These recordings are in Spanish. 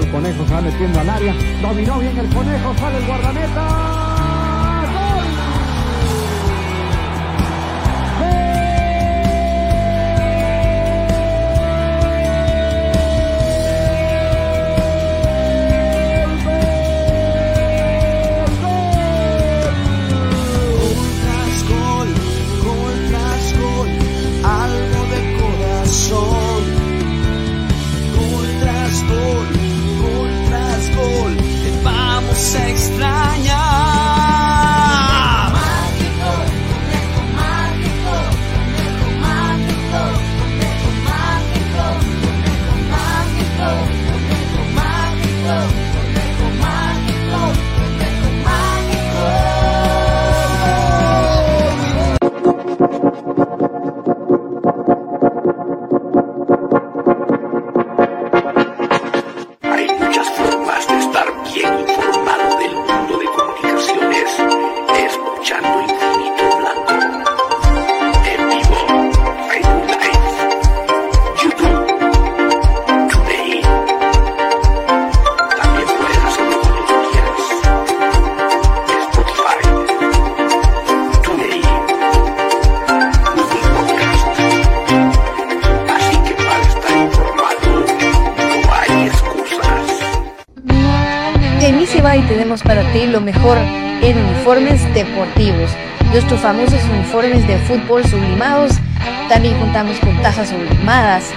el conejo, va metiendo al área. Dominó bien el conejo, sale el guardameta. De fútbol sublimados. También contamos con tazas sublimadas.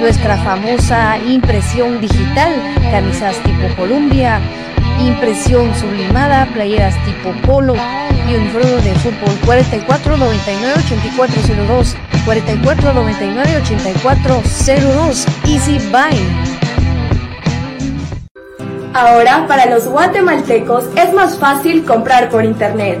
Nuestra famosa impresión digital, camisas tipo Columbia, impresión sublimada, playeras tipo polo y uniformes de fútbol 44 99 8402 44 99 8402 Easy Buy. Ahora, para los guatemaltecos es más fácil comprar por internet.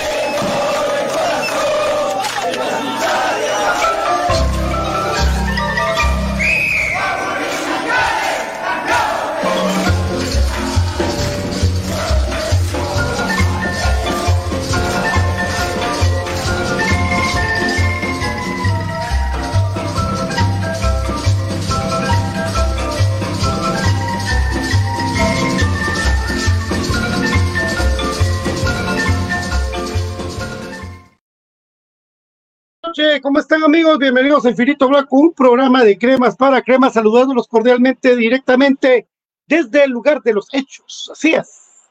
¿Cómo están amigos? Bienvenidos a Infinito Blanco, un programa de cremas para cremas, saludándolos cordialmente directamente desde el lugar de los hechos. Así es.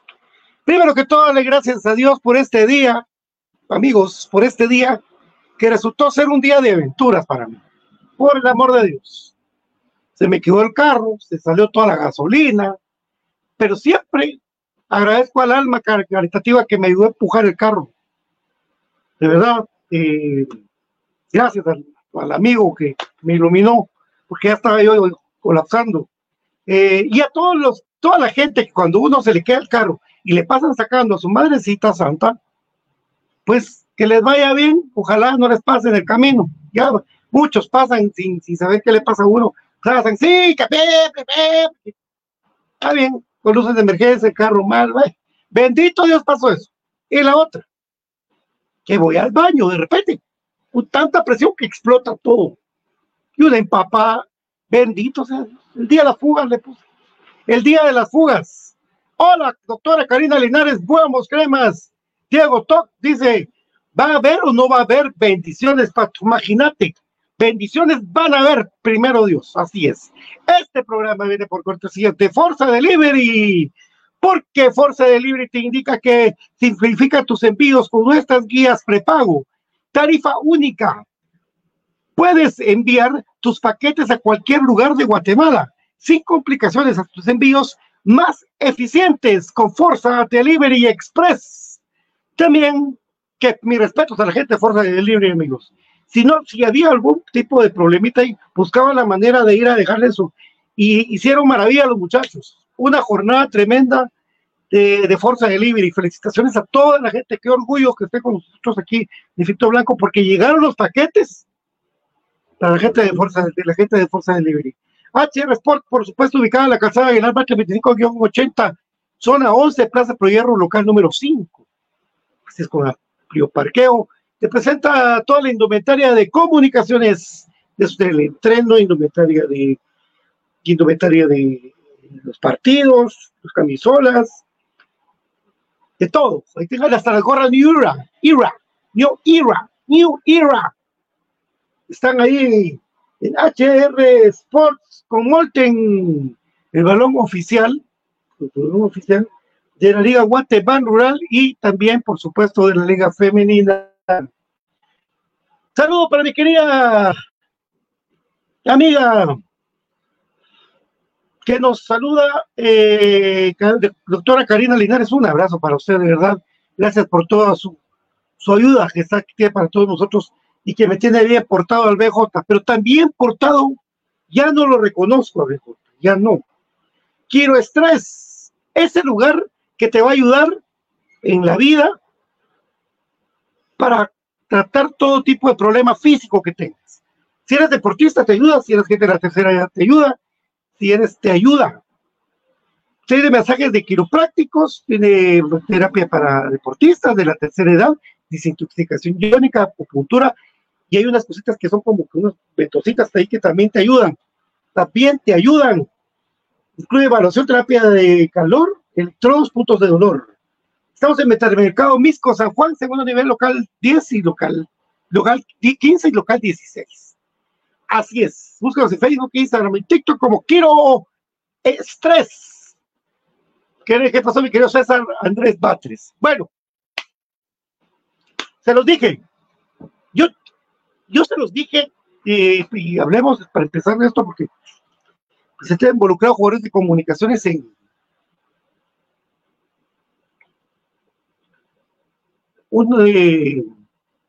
Primero que todo, le gracias a Dios por este día, amigos, por este día que resultó ser un día de aventuras para mí. Por el amor de Dios. Se me quedó el carro, se salió toda la gasolina, pero siempre agradezco al alma car- caritativa que me ayudó a empujar el carro. De verdad, eh, gracias al, amigo que me iluminó, porque ya estaba yo colapsando. Eh, y a todos los, toda la gente que cuando uno se le queda el carro y le pasan sacando a su madrecita santa, pues que les vaya bien, ojalá no les pase en el camino. Ya muchos pasan sin, sin saber qué le pasa a uno. Pasan, sí, que pe, pe, pe". Está bien, con luces de emergencia, carro mal, ve. bendito Dios pasó eso. Y la otra, que voy al baño de repente, tanta presión que explota todo. Y una empapada, bendito sea. El día de las fugas le puse. El día de las fugas. Hola, doctora Karina Linares, buenos cremas. Diego Toc dice, ¿va a haber o no va a haber bendiciones para? Imagínate, bendiciones van a haber, primero Dios, así es. Este programa viene por cortesía de Forza Delivery, porque Forza Delivery te indica que simplifica tus envíos con nuestras guías prepago. Tarifa única. Puedes enviar tus paquetes a cualquier lugar de Guatemala sin complicaciones a tus envíos más eficientes con Forza Delivery Express. También que mis respetos a la gente de Forza Delivery, amigos. Si no, si había algún tipo de problemita ahí, buscaban la manera de ir a dejarle eso. Y hicieron maravilla los muchachos. Una jornada tremenda de, de Forza Delivery. Felicitaciones a toda la gente. Qué orgullo que esté con nosotros aquí Fito Blanco, porque llegaron los paquetes para la gente de Forza, de la gente de Forza Delivery. HR Sport, por supuesto, ubicada en la calzada Aguilar Márquez 25-80, zona 11, Plaza Pro Hierro, local número 5. Así es con amplio parqueo. Te presenta toda la indumentaria de comunicaciones, desde el entreno, indumentaria de, indumentaria de los partidos, los camisolas, de todo. Hasta las gorras New Era, Era, New Era, New Era. Están ahí en HR Sports con Molten, el balón oficial, el balón oficial de la Liga Guatemala Rural y también, por supuesto, de la Liga Femenina. Saludo para mi querida amiga que nos saluda, eh, doctora Karina Linares. Un abrazo para usted, de verdad. Gracias por toda su, su ayuda que está aquí para todos nosotros y que me tiene bien portado al BJ, pero también portado, ya no lo reconozco al BJ, ya no. Quiero estrés, ese lugar que te va a ayudar en la vida para tratar todo tipo de problema físico que tengas. Si eres deportista, te ayuda, si eres gente de la tercera edad, te ayuda, si eres, te ayuda. Tiene mensajes de quiroprácticos, tiene terapia para deportistas de la tercera edad, desintoxicación iónica, acupuntura, y hay unas cositas que son como que unas ventositas ahí que también te ayudan. También te ayudan. Incluye evaluación, terapia de calor, electrodos, puntos de dolor. Estamos en Metamercado Misco, San Juan, segundo nivel local 10 y local, local 15 y local 16. Así es. Búscanos en Facebook, Instagram y TikTok como Quiero Estrés. ¿Qué, qué pasó, mi querido César Andrés Batres? Bueno, se los dije. Yo, yo se los dije y, hablemos para empezar de esto porque se te han involucrado jugadores de comunicaciones en un, eh,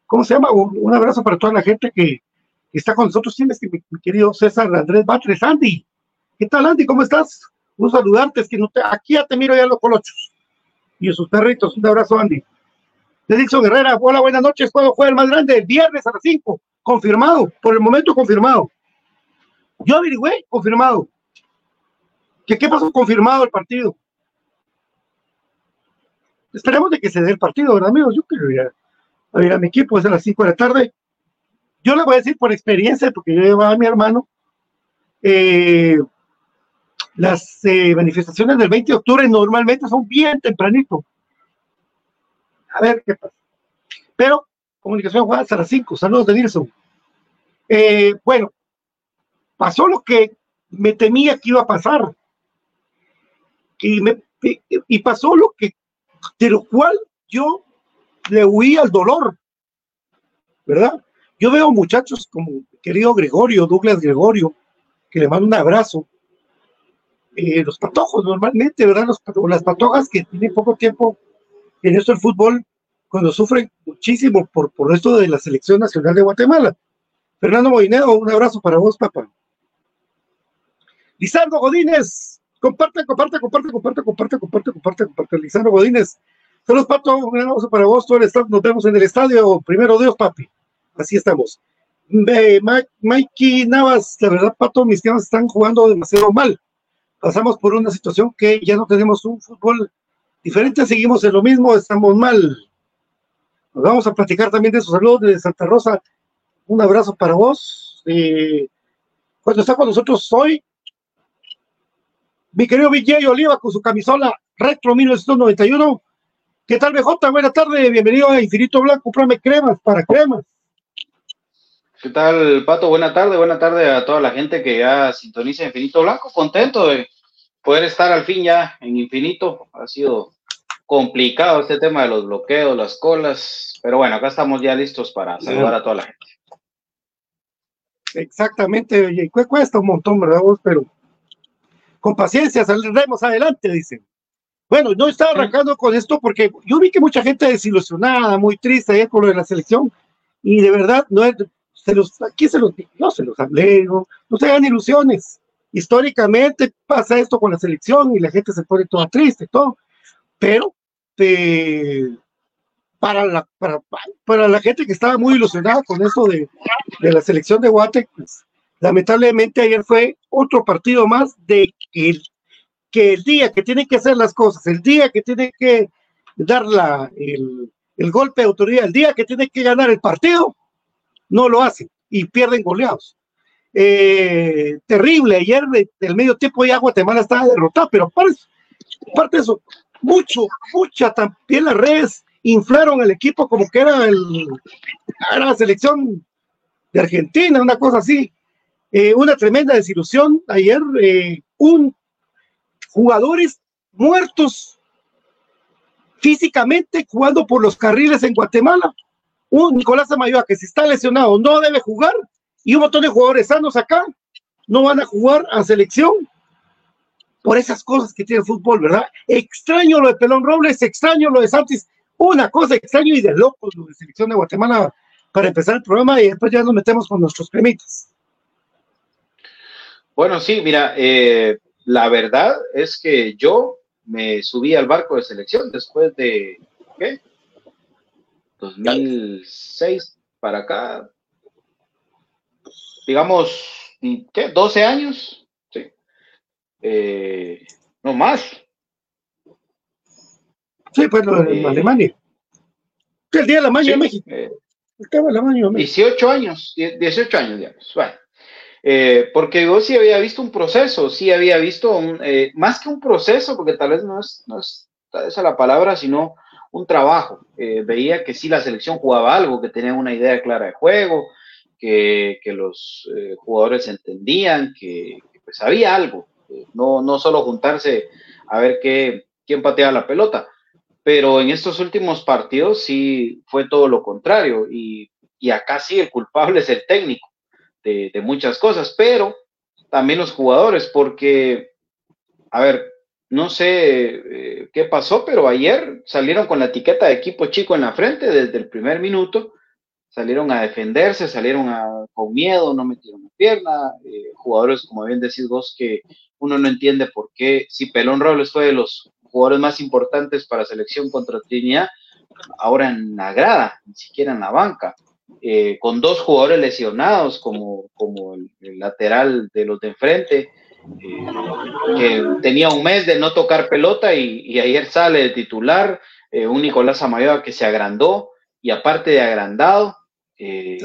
¿cómo se llama? Un, abrazo para toda la gente que está con nosotros. Tienes que mi, mi querido César Andrés Batres, Andy. ¿Qué tal, Andy? ¿Cómo estás? Un saludarte, es que no te, aquí ya te miro ya los colochos y a sus perritos. Un abrazo, Andy. De Dixon Herrera, hola, buenas noches. ¿Cuándo juega el más grande? Viernes a las 5. Confirmado, por el momento confirmado. Yo averigüé, confirmado. ¿Qué, qué pasó? Confirmado el partido. Esperemos de que se dé el partido, ¿verdad, amigos? Yo quiero ir a, a ver a mi equipo, es a las 5 de la tarde. Yo le voy a decir por experiencia, porque yo llevaba a mi hermano, eh, las eh, manifestaciones del 20 de octubre normalmente son bien tempranito. A ver qué pasa. Pero comunicación juega hasta las 5. Saludos de Nilsson. Eh, bueno, pasó lo que me temía que iba a pasar. Y, me, y pasó lo que, de lo cual yo le huí al dolor. ¿Verdad? Yo veo muchachos como querido Gregorio, Douglas Gregorio, que le mando un abrazo. Eh, los patojos normalmente, ¿verdad? Los, las patojas que tienen poco tiempo en esto del fútbol, cuando sufren muchísimo por, por esto de la selección nacional de Guatemala. Fernando Moineo, un abrazo para vos, papá. Lisandro Godínez, comparte, comparte, comparte, comparte, comparte, comparte, comparte, comparte. Lisandro Godínez, saludos, Pato, un abrazo para vos, todo el estado, nos vemos en el estadio, primero Dios, papi. Así estamos. Eh, Mikey Navas, la verdad, Pato, mis temas están jugando demasiado mal. Pasamos por una situación que ya no tenemos un fútbol diferente, seguimos en lo mismo, estamos mal. Nos vamos a platicar también de su salud de Santa Rosa. Un abrazo para vos. Eh, cuando está con nosotros hoy, mi querido BJ Oliva con su camisola Retro 1991. ¿Qué tal, BJ? Buenas tardes, bienvenido a Infinito Blanco. Comprame cremas para cremas. ¿Qué tal, Pato? Buena tarde, buena tarde a toda la gente que ya sintoniza Infinito Blanco. Contento de poder estar al fin ya en Infinito. Ha sido complicado este tema de los bloqueos, las colas, pero bueno, acá estamos ya listos para saludar a toda la gente. Exactamente, oye, cu- cuesta un montón, ¿verdad vos? Pero con paciencia saldremos adelante, dicen. Bueno, no estaba arrancando con esto porque yo vi que mucha gente desilusionada, muy triste ayer con lo de la selección, y de verdad, no es, se los, aquí se los, yo se los no, no se hagan ilusiones. Históricamente pasa esto con la selección y la gente se pone toda triste, todo, pero eh, para, la, para, para la gente que estaba muy ilusionada con esto de, de la selección de Guate, pues, lamentablemente ayer fue otro partido más de que el, que el día que tienen que hacer las cosas, el día que tienen que dar la, el, el golpe de autoridad, el día que tienen que ganar el partido, no lo hacen y pierden goleados. Eh, terrible, ayer de- del medio tiempo ya Guatemala estaba derrotado, pero aparte, aparte de eso, mucho, mucha también las redes inflaron al equipo como que era el era la selección de Argentina, una cosa así. Eh, una tremenda desilusión ayer, eh, un jugadores muertos físicamente jugando por los carriles en Guatemala. Un Nicolás Amayoa que si está lesionado no debe jugar y un montón de jugadores sanos acá no van a jugar a selección por esas cosas que tiene el fútbol, ¿verdad? Extraño lo de Pelón Robles, extraño lo de Santis, una cosa extraño y de locos lo de selección de Guatemala para empezar el programa y después ya nos metemos con nuestros cremitas. Bueno, sí, mira, eh, la verdad es que yo me subí al barco de selección después de, ¿qué? 2006 para acá, digamos, ¿qué? 12 años, sí. Eh, no más. Sí, pues de Eh, Alemania. El día de la maña Sí, de México. eh, El tema de la maña de México. 18 años, die- 18 años, digamos. Bueno, eh, porque yo sí había visto un proceso, sí había visto un, eh, más que un proceso, porque tal vez no es, no es esa la palabra, sino un trabajo. Eh, veía que sí la selección jugaba algo, que tenía una idea clara de juego, que, que los eh, jugadores entendían, que, que, pues había algo, eh, no, no solo juntarse a ver qué, quién pateaba la pelota pero en estos últimos partidos sí fue todo lo contrario y, y acá sí el culpable es el técnico de, de muchas cosas, pero también los jugadores, porque, a ver, no sé eh, qué pasó, pero ayer salieron con la etiqueta de equipo chico en la frente desde el primer minuto, salieron a defenderse, salieron a, con miedo, no metieron la pierna, eh, jugadores, como bien decís vos, que uno no entiende por qué, si Pelón Robles fue de los jugadores más importantes para selección contra Trinidad, ahora en la grada, ni siquiera en la banca, eh, con dos jugadores lesionados como, como el, el lateral de los de enfrente, eh, que tenía un mes de no tocar pelota y, y ayer sale de titular, eh, un Nicolás Amayoa que se agrandó y aparte de agrandado, eh,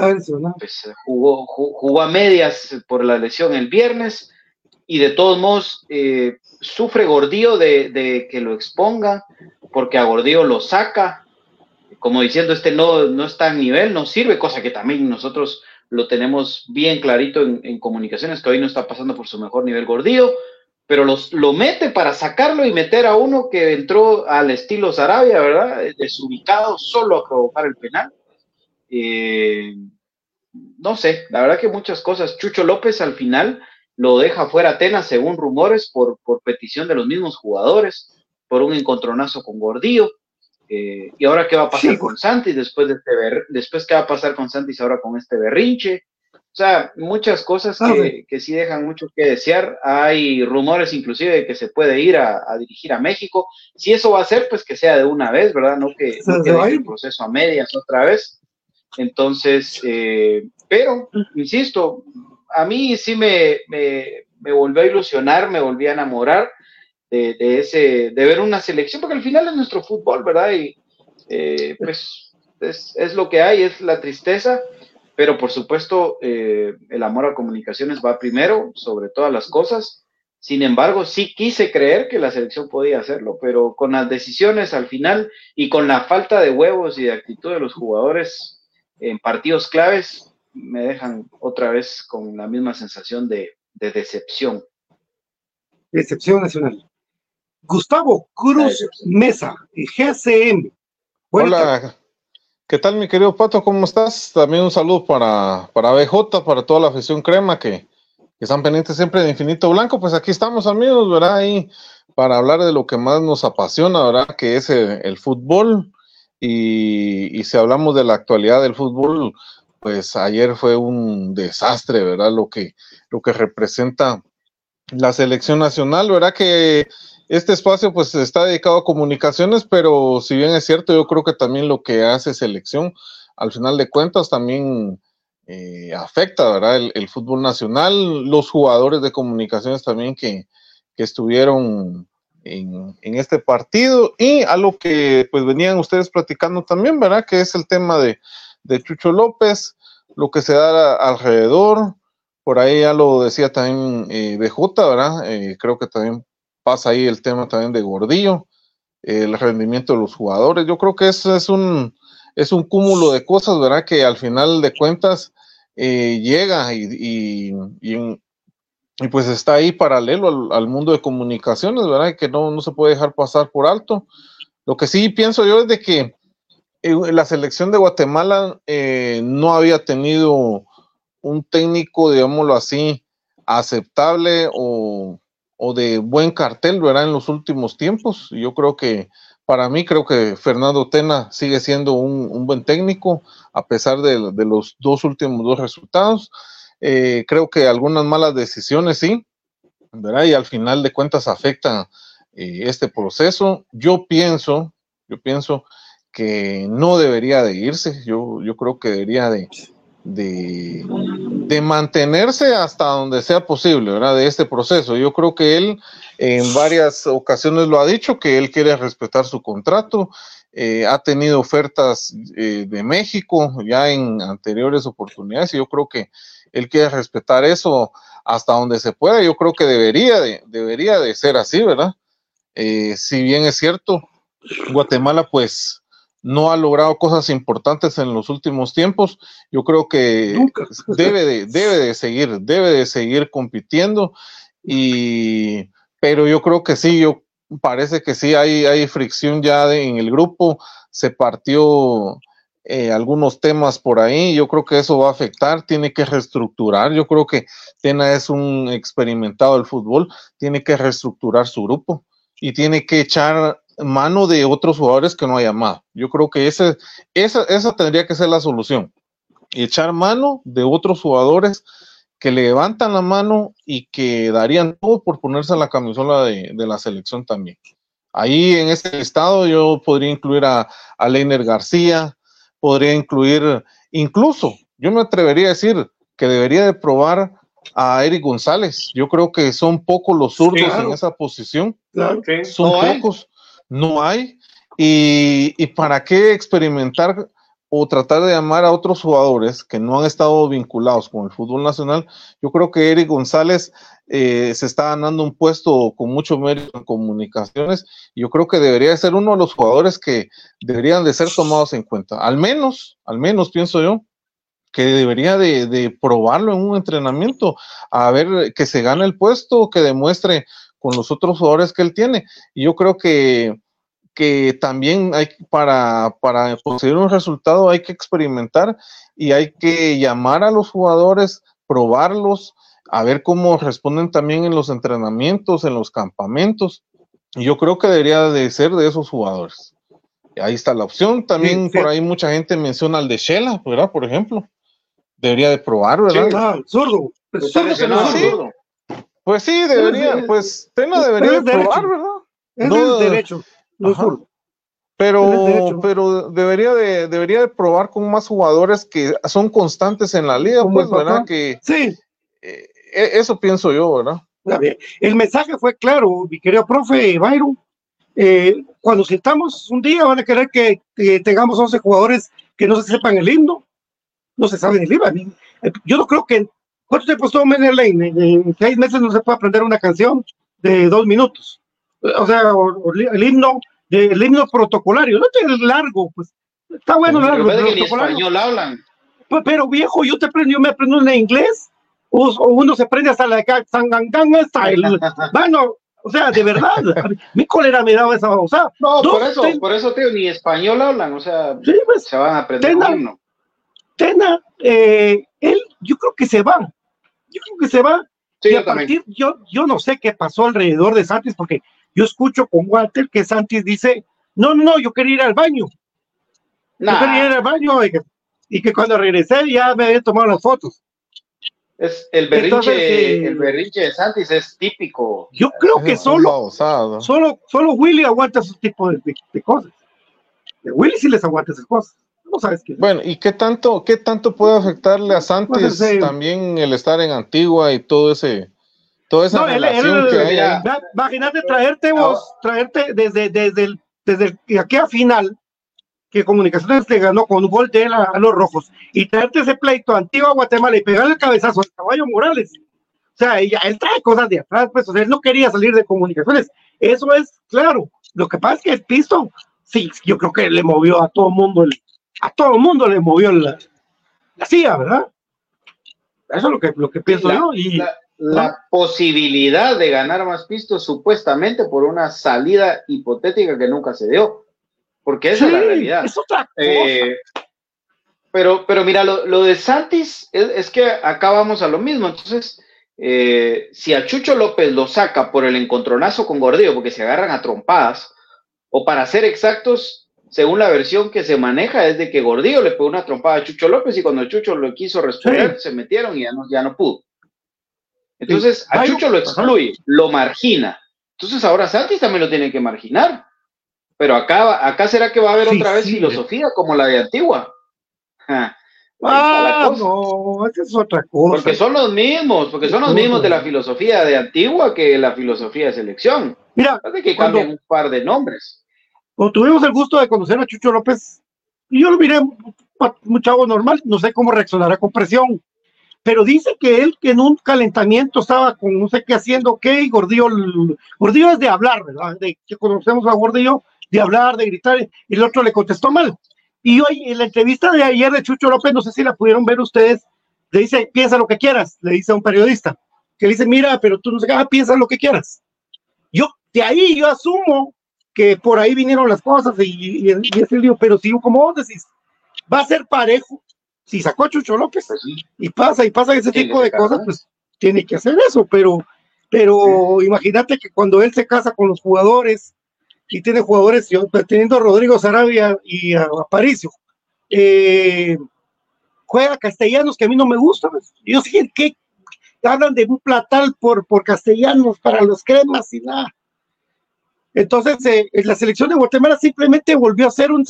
pues, jugó, ju- jugó a medias por la lesión el viernes y de todos modos sufre Gordillo de, de que lo expongan porque a Gordillo lo saca como diciendo este no, no está a nivel, no sirve, cosa que también nosotros lo tenemos bien clarito en, comunicaciones, que hoy no está pasando por su mejor nivel Gordillo, pero los, lo mete para sacarlo y meter a uno que entró al estilo Sarabia, ¿verdad? Desubicado solo a provocar el penal. Eh, no sé, la verdad que muchas cosas. Chucho López al final lo deja fuera Atenas, según rumores, por, por petición de los mismos jugadores, por un encontronazo con Gordillo. Eh, y ahora qué va a pasar Sí. con Santis después de este ber- después qué va a pasar con Santis ahora con este berrinche. O sea, muchas cosas que, que sí dejan mucho que desear. Hay rumores inclusive de que se puede ir a, a dirigir a México. Si eso va a ser, pues que sea de una vez, ¿verdad? No que, no que deje el proceso a medias otra vez. Entonces, eh, pero, insisto, a mí sí me, me, me volvió a ilusionar, me volví a enamorar de, ese, de ver una selección, porque al final es nuestro fútbol, ¿verdad? Y eh, pues es, es lo que hay, es la tristeza, pero por supuesto eh, el amor a comunicaciones va primero sobre todas las cosas. Sin embargo, sí quise creer que la selección podía hacerlo, pero con las decisiones al final y con la falta de huevos y de actitud de los jugadores en partidos claves, me dejan otra vez con la misma sensación de, de decepción. Decepción nacional. Gustavo Cruz Mesa, GCM. Buenas tardes. Hola, ¿qué tal mi querido Pato? ¿Cómo estás? También un saludo para, para BJ, para toda la afición crema que, que están pendientes siempre de Infinito Blanco. Pues aquí estamos amigos, ¿verdad? Ahí para hablar de lo que más nos apasiona, ¿verdad? Que es el, el fútbol. Y, y si hablamos de la actualidad del fútbol, pues ayer fue un desastre, ¿verdad? Lo que, lo que representa la selección nacional, ¿verdad? Que este espacio pues está dedicado a comunicaciones, pero si bien es cierto, yo creo que también lo que hace selección, al final de cuentas, también eh, afecta, ¿verdad? El, fútbol nacional, los jugadores de comunicaciones también que, que estuvieron en, en, este partido y a lo que pues venían ustedes platicando también, ¿verdad? Que es el tema de, de Chucho López, lo que se da alrededor, por ahí ya lo decía también eh, BJ, ¿verdad? Eh, creo que también pasa ahí el tema también de Gordillo, el rendimiento de los jugadores. Yo creo que eso es un, es un cúmulo de cosas, ¿verdad? Que al final de cuentas eh, llega y, y, pues está ahí paralelo al, al, mundo de comunicaciones, ¿verdad? Que no, no se puede dejar pasar por alto. Lo que sí pienso yo es de que eh, la selección de Guatemala eh, no había tenido un técnico, digámoslo así, aceptable o, o, de buen cartel, ¿verdad? En los últimos tiempos. Yo creo que, para mí, creo que Fernando Tena sigue siendo un, un buen técnico, a pesar de, de, los dos últimos dos resultados. Eh, creo que algunas malas decisiones, sí, ¿verdad? Y al final de cuentas afecta eh, este proceso. Yo pienso, yo pienso que no debería de irse, yo, yo creo que debería de, de, de, mantenerse hasta donde sea posible, ¿verdad? De este proceso. Yo creo que él en varias ocasiones lo ha dicho, que él quiere respetar su contrato, eh, ha tenido ofertas eh, de México ya en anteriores oportunidades y yo creo que él quiere respetar eso hasta donde se pueda. Yo creo que debería de, debería de ser así, ¿verdad? Eh, si bien es cierto, Guatemala pues no ha logrado cosas importantes en los últimos tiempos. Yo creo que Nunca. debe de, debe de seguir, debe de seguir compitiendo. Y, pero yo creo que sí, yo parece que sí hay, hay fricción ya de, en el grupo. Se partió eh, algunos temas por ahí. Yo creo que eso va a afectar, tiene que reestructurar. Yo creo que Tena es un experimentado del fútbol, tiene que reestructurar su grupo y tiene que echar mano de otros jugadores que no haya más. Yo creo que ese, esa, esa tendría que ser la solución. Echar mano de otros jugadores que le levantan la mano y que darían todo por ponerse en la camisola de, de la selección también. Ahí en ese estado yo podría incluir a, a Leiner García, podría incluir, incluso, yo me atrevería a decir que debería de probar a Eric González. Yo creo que son pocos los zurdos Claro. en esa posición. Claro. Son No pocos, no hay. Y, y para qué experimentar o tratar de llamar a otros jugadores que no han estado vinculados con el fútbol nacional. Yo creo que Eric González eh, se está ganando un puesto con mucho mérito en comunicaciones. Yo creo que debería de ser uno de los jugadores que deberían de ser tomados en cuenta. Al menos, al menos pienso yo, que debería de, de probarlo en un entrenamiento, a ver que se gane el puesto, que demuestre con los otros jugadores que él tiene. Y yo creo que, que también hay para, para conseguir un resultado hay que experimentar y hay que llamar a los jugadores, probarlos, a ver cómo responden también en los entrenamientos, en los campamentos. Y yo creo que debería de ser de esos jugadores. Ahí está la opción. También Sí, sí. por ahí mucha gente menciona al de Shela, ¿verdad? Por ejemplo. Debería de probar, ¿verdad? Ah, el zurdo. El Está zurdo que no lesionado, es sí. zurdo. Pues sí, debería, sí, pues Tena pero debería de es derecho. probar, ¿verdad? Es No, derecho, no es ajá. zurdo. Pero, pero debería de, debería de probar con más jugadores que son constantes en la liga, pues. ¿verdad? Que Sí, eh, e- eso pienso yo, ¿verdad? El mensaje fue claro, mi querido profe Byron. Eh, cuando sentamos un día van a querer que, que tengamos 11 jugadores que no se sepan el himno. No se saben el himno. Eh, Yo no creo que. ¿Cuánto tiempo estuvo Menel Lane? En, seis meses no se puede aprender una canción de dos minutos. O sea, o- o el himno, el himno protocolario. No es largo, pues. Está bueno, que largo. ni protocolario. español hablan. Pero viejo, yo te aprendí, yo me aprendo en inglés, o, o uno se prende hasta la Sangangang style. Bueno, o sea, de verdad, mi cólera me daba esa. No, Dos por eso, ten- por eso, tío, ni español hablan, o sea, Sí, pues, se van a aprender himno. Tena, eh, él, yo creo que se va. Yo creo que se va. Sí, y yo a también. partir, yo, yo no sé qué pasó alrededor de Santis, porque yo escucho con Walter que Santis dice, no, no, no, yo quería ir al baño. Yo quería ir Nah, al baño y que, y que cuando regresé ya me habían tomado las fotos. es el berrinche, Entonces, eh, el berrinche de Santis es típico. Yo creo que solo. Solo, solo Willy aguanta esos tipos de, de- de cosas. De Willy sí les aguanta esas cosas. No sabes qué. Bueno, ¿y qué tanto, qué tanto puede afectarle a Santos Pues, eh, también el estar en Antigua y todo ese, toda esa No, él- relación él- que hay mira, ahí? Va- Imagínate traerte vos, traerte desde, desde, el, desde aquí a final, que Comunicaciones le ganó con un gol de él a, a los rojos, y traerte ese pleito a Guatemala y pegarle el cabezazo al caballo Morales. O sea, ella, él trae cosas de atrás, pues, o sea, él no quería salir de Comunicaciones. Eso es claro. Lo que pasa es que el pisto, sí, yo creo que le movió a todo el mundo, el- a todo el mundo le movió la, la silla, ¿verdad? Eso es lo que, lo que pienso La- yo. Y, La, la posibilidad de ganar más pistos supuestamente por una salida hipotética que nunca se dio. Porque esa es la realidad. Es otra cosa. Eh, pero, pero mira, lo, lo de Santis es, es que acá vamos a lo mismo. Entonces, eh, si a Chucho López lo saca por el encontronazo con Gordillo, porque se agarran a trompadas, o para ser exactos, según la versión que se maneja, es de que Gordillo le pegó una trompada a Chucho López y cuando Chucho lo quiso responder, se metieron y ya no, ya no pudo. Entonces, a Ay, Chucho lo excluye, lo margina. Entonces, ahora Santis también lo tiene que marginar. Pero acá, acá será que va a haber Sí, otra vez filosofía como la de Antigua. Ja, Ah, cosa. no, esa es otra cosa. Porque son los mismos, porque son los mismos de la filosofía de Antigua que la filosofía de selección. Mira, Hace que Cuando- cambien un par de nombres. Cuando tuvimos el gusto de conocer a Chucho López, yo lo miré un chavo normal, no sé cómo reaccionará con presión, pero dice que él que en un calentamiento estaba con no sé qué haciendo, qué, y Gordillo, Gordillo es de hablar, ¿verdad? De que conocemos a Gordillo, de hablar, de gritar, y el otro le contestó mal. Y hoy, en la entrevista de ayer de Chucho López, no sé si la pudieron ver ustedes, le dice, piensa lo que quieras, le dice a un periodista, que le dice, mira, pero tú no sé qué, ah, piensa lo que quieras. Yo, de ahí yo asumo que por ahí vinieron las cosas y, y, y es el lío, pero sigo como vos decís, va a ser parejo. Si sacó a Chucho López y pasa y pasa ese tipo de cosas, pues tiene que hacer eso, pero, pero imagínate que cuando él se casa con los jugadores y tiene jugadores, yo, pues, teniendo a Rodrigo Sarabia y a, a Aparicio, eh, juega castellanos que a mí no me gustan. pues. Yo sé que hablan de un platal por, por castellanos para los cremas y nada. Entonces, eh, la selección de Guatemala simplemente volvió a ser un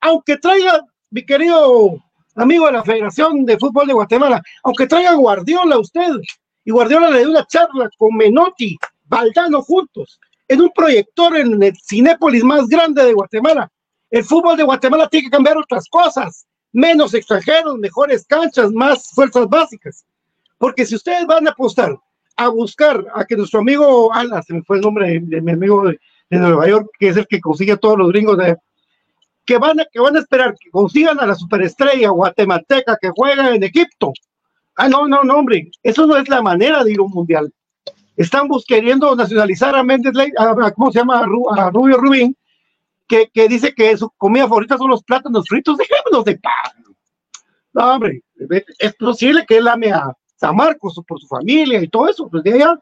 aunque traiga, mi querido amigo de la Federación de Fútbol de Guatemala, aunque traiga Guardiola usted, y Guardiola le dio una charla con Menotti, Valdano juntos, en un proyector en el Cinépolis más grande de Guatemala. El fútbol de Guatemala tiene que cambiar otras cosas, menos extranjeros, mejores canchas, más fuerzas básicas. Porque si ustedes van a apostar a buscar a que nuestro amigo, Ala, se me fue el nombre de, de mi amigo de, de Nueva York, que es el que consigue todos los gringos de que van a, que van a esperar que consigan a la superestrella guatemalteca que juega en Egipto. Ah, no, no, no, hombre, eso no es la manera de ir a un mundial. Están queriendo nacionalizar a Méndez, a, a- ¿cómo se llama? A, Ru- a Rubio Rubín, que, que dice que su comida favorita son los plátanos fritos, dejémonos de pan. No, hombre, es posible que él ame a San Marcos por su familia y todo eso, pues de allá,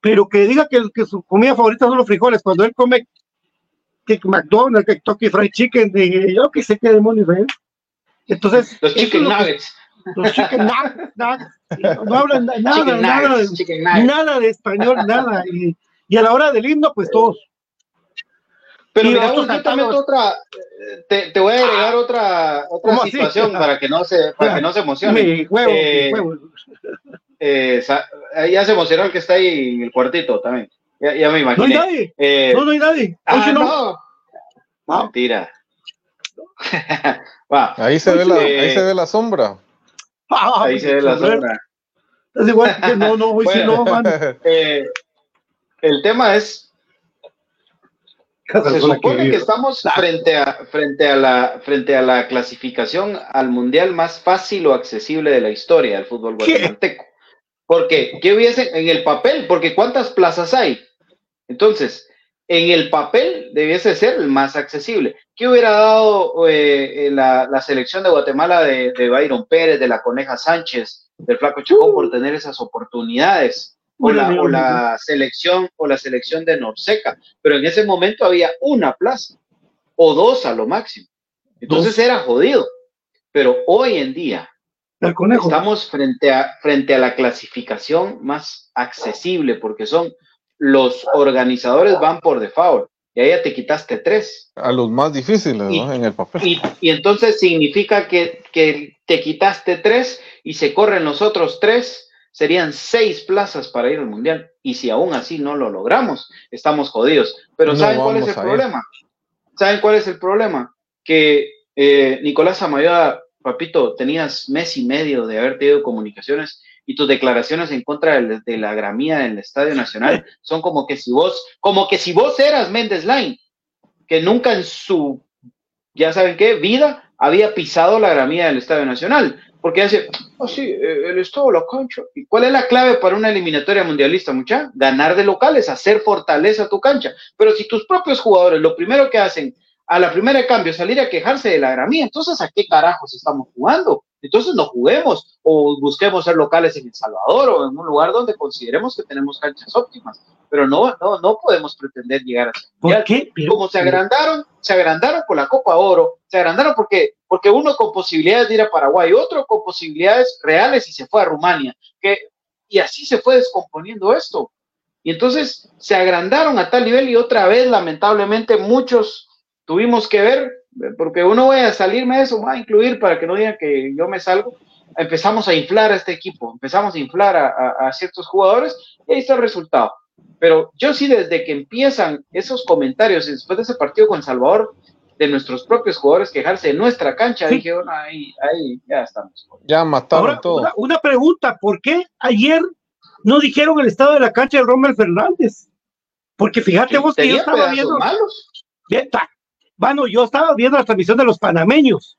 pero que diga que, que su comida favorita son los frijoles, cuando él come que McDonald's, que Kentucky Fried Chicken, de, yo que sé qué demonios es. Entonces, Los chicken que- nuggets. los chicken nuggets, nuggets, no hablan na- nada, Chicken nada, nuggets, nada de español, nada. Y, y a la hora del himno, pues todos. Pero mira, yo cantamos. otra, eh, te, te voy a agregar otra, otra ¿Cómo así? situación para que no se, para que no se emocione. Mi huevo, Eh, mi huevo. Eh, sa- eh, ya se emocionó el que está ahí en el cuartito también. Ya, ya me No hay nadie, Eh, no, no hay nadie. ah, no. no. No. Mentira. Va, Ahí se ve la, Eh, ahí se ve la sombra. Ah, ahí se ve la sombra. Es igual que no, no, hoy sí no, man. Eh, el tema es, se supone que estamos frente a, frente, a la, frente a la clasificación al mundial más fácil o accesible de la historia del fútbol guatemalteco. Porque, ¿qué hubiese en el papel? Porque ¿cuántas plazas hay? Entonces, en el papel debiese ser el más accesible. ¿Qué hubiera dado eh, la, la selección de Guatemala de, de Byron Pérez, de la Coneja Sánchez, del Flaco Chacón por tener esas oportunidades? O la, o selección o la selección de Norseca, pero en ese momento había una plaza o dos a lo máximo. Entonces era jodido. Pero hoy en día Conejo. estamos frente a, frente a la clasificación más accesible porque son los organizadores van por default y ahí ya te quitaste tres. A los más difíciles, ¿no? En el papel. Y, y entonces significa que, que te quitaste tres y se corren los otros tres, serían seis plazas para ir al mundial. Y si aún así no lo logramos, estamos jodidos. Pero No ¿saben cuál es el ir. problema? ¿Saben cuál es el problema? Que eh, Nicolás Amayoa, papito, tenías mes y medio de haber tenido comunicaciones y tus declaraciones en contra de, la gramía del Estadio Nacional son como que si vos, como que si vos eras Méndez Line, que nunca en su, ya saben qué, vida había pisado la gramía del Estadio Nacional. Porque hace, oh sí, eh, el estado, la cancha. ¿Y cuál es la clave para una eliminatoria mundialista, mucha? Ganar de locales, hacer fortaleza a tu cancha. Pero si tus propios jugadores lo primero que hacen a la primera de cambio salir a quejarse de la gramía, entonces ¿a qué carajos estamos jugando? Entonces no juguemos o busquemos ser locales en El Salvador o en un lugar donde consideremos que tenemos canchas óptimas. Pero no, no, no podemos pretender llegar a ¿Por qué? Pero- Como se agrandaron, se agrandaron por la Copa Oro, se agrandaron porque, porque uno con posibilidades de ir a Paraguay, otro con posibilidades reales y se fue a Rumania, que, y así se fue descomponiendo esto. Y entonces se agrandaron a tal nivel y otra vez, lamentablemente, muchos tuvimos que ver, porque uno voy a salirme de eso, voy a incluir para que no digan que yo me salgo. Empezamos a inflar a este equipo, empezamos a inflar a, a- a ciertos jugadores y ahí está el resultado. Pero yo sí, desde que empiezan esos comentarios y después de ese partido con Salvador, de nuestros propios jugadores quejarse de nuestra cancha, Sí. dije, bueno, ahí, ahí ya estamos. Ya mataron Ahora, todo. una, una pregunta, ¿por qué ayer no dijeron el estado de la cancha de Rommel Fernández? Porque fíjate vos que yo estaba viendo, malos. Bueno, yo estaba viendo la transmisión de los panameños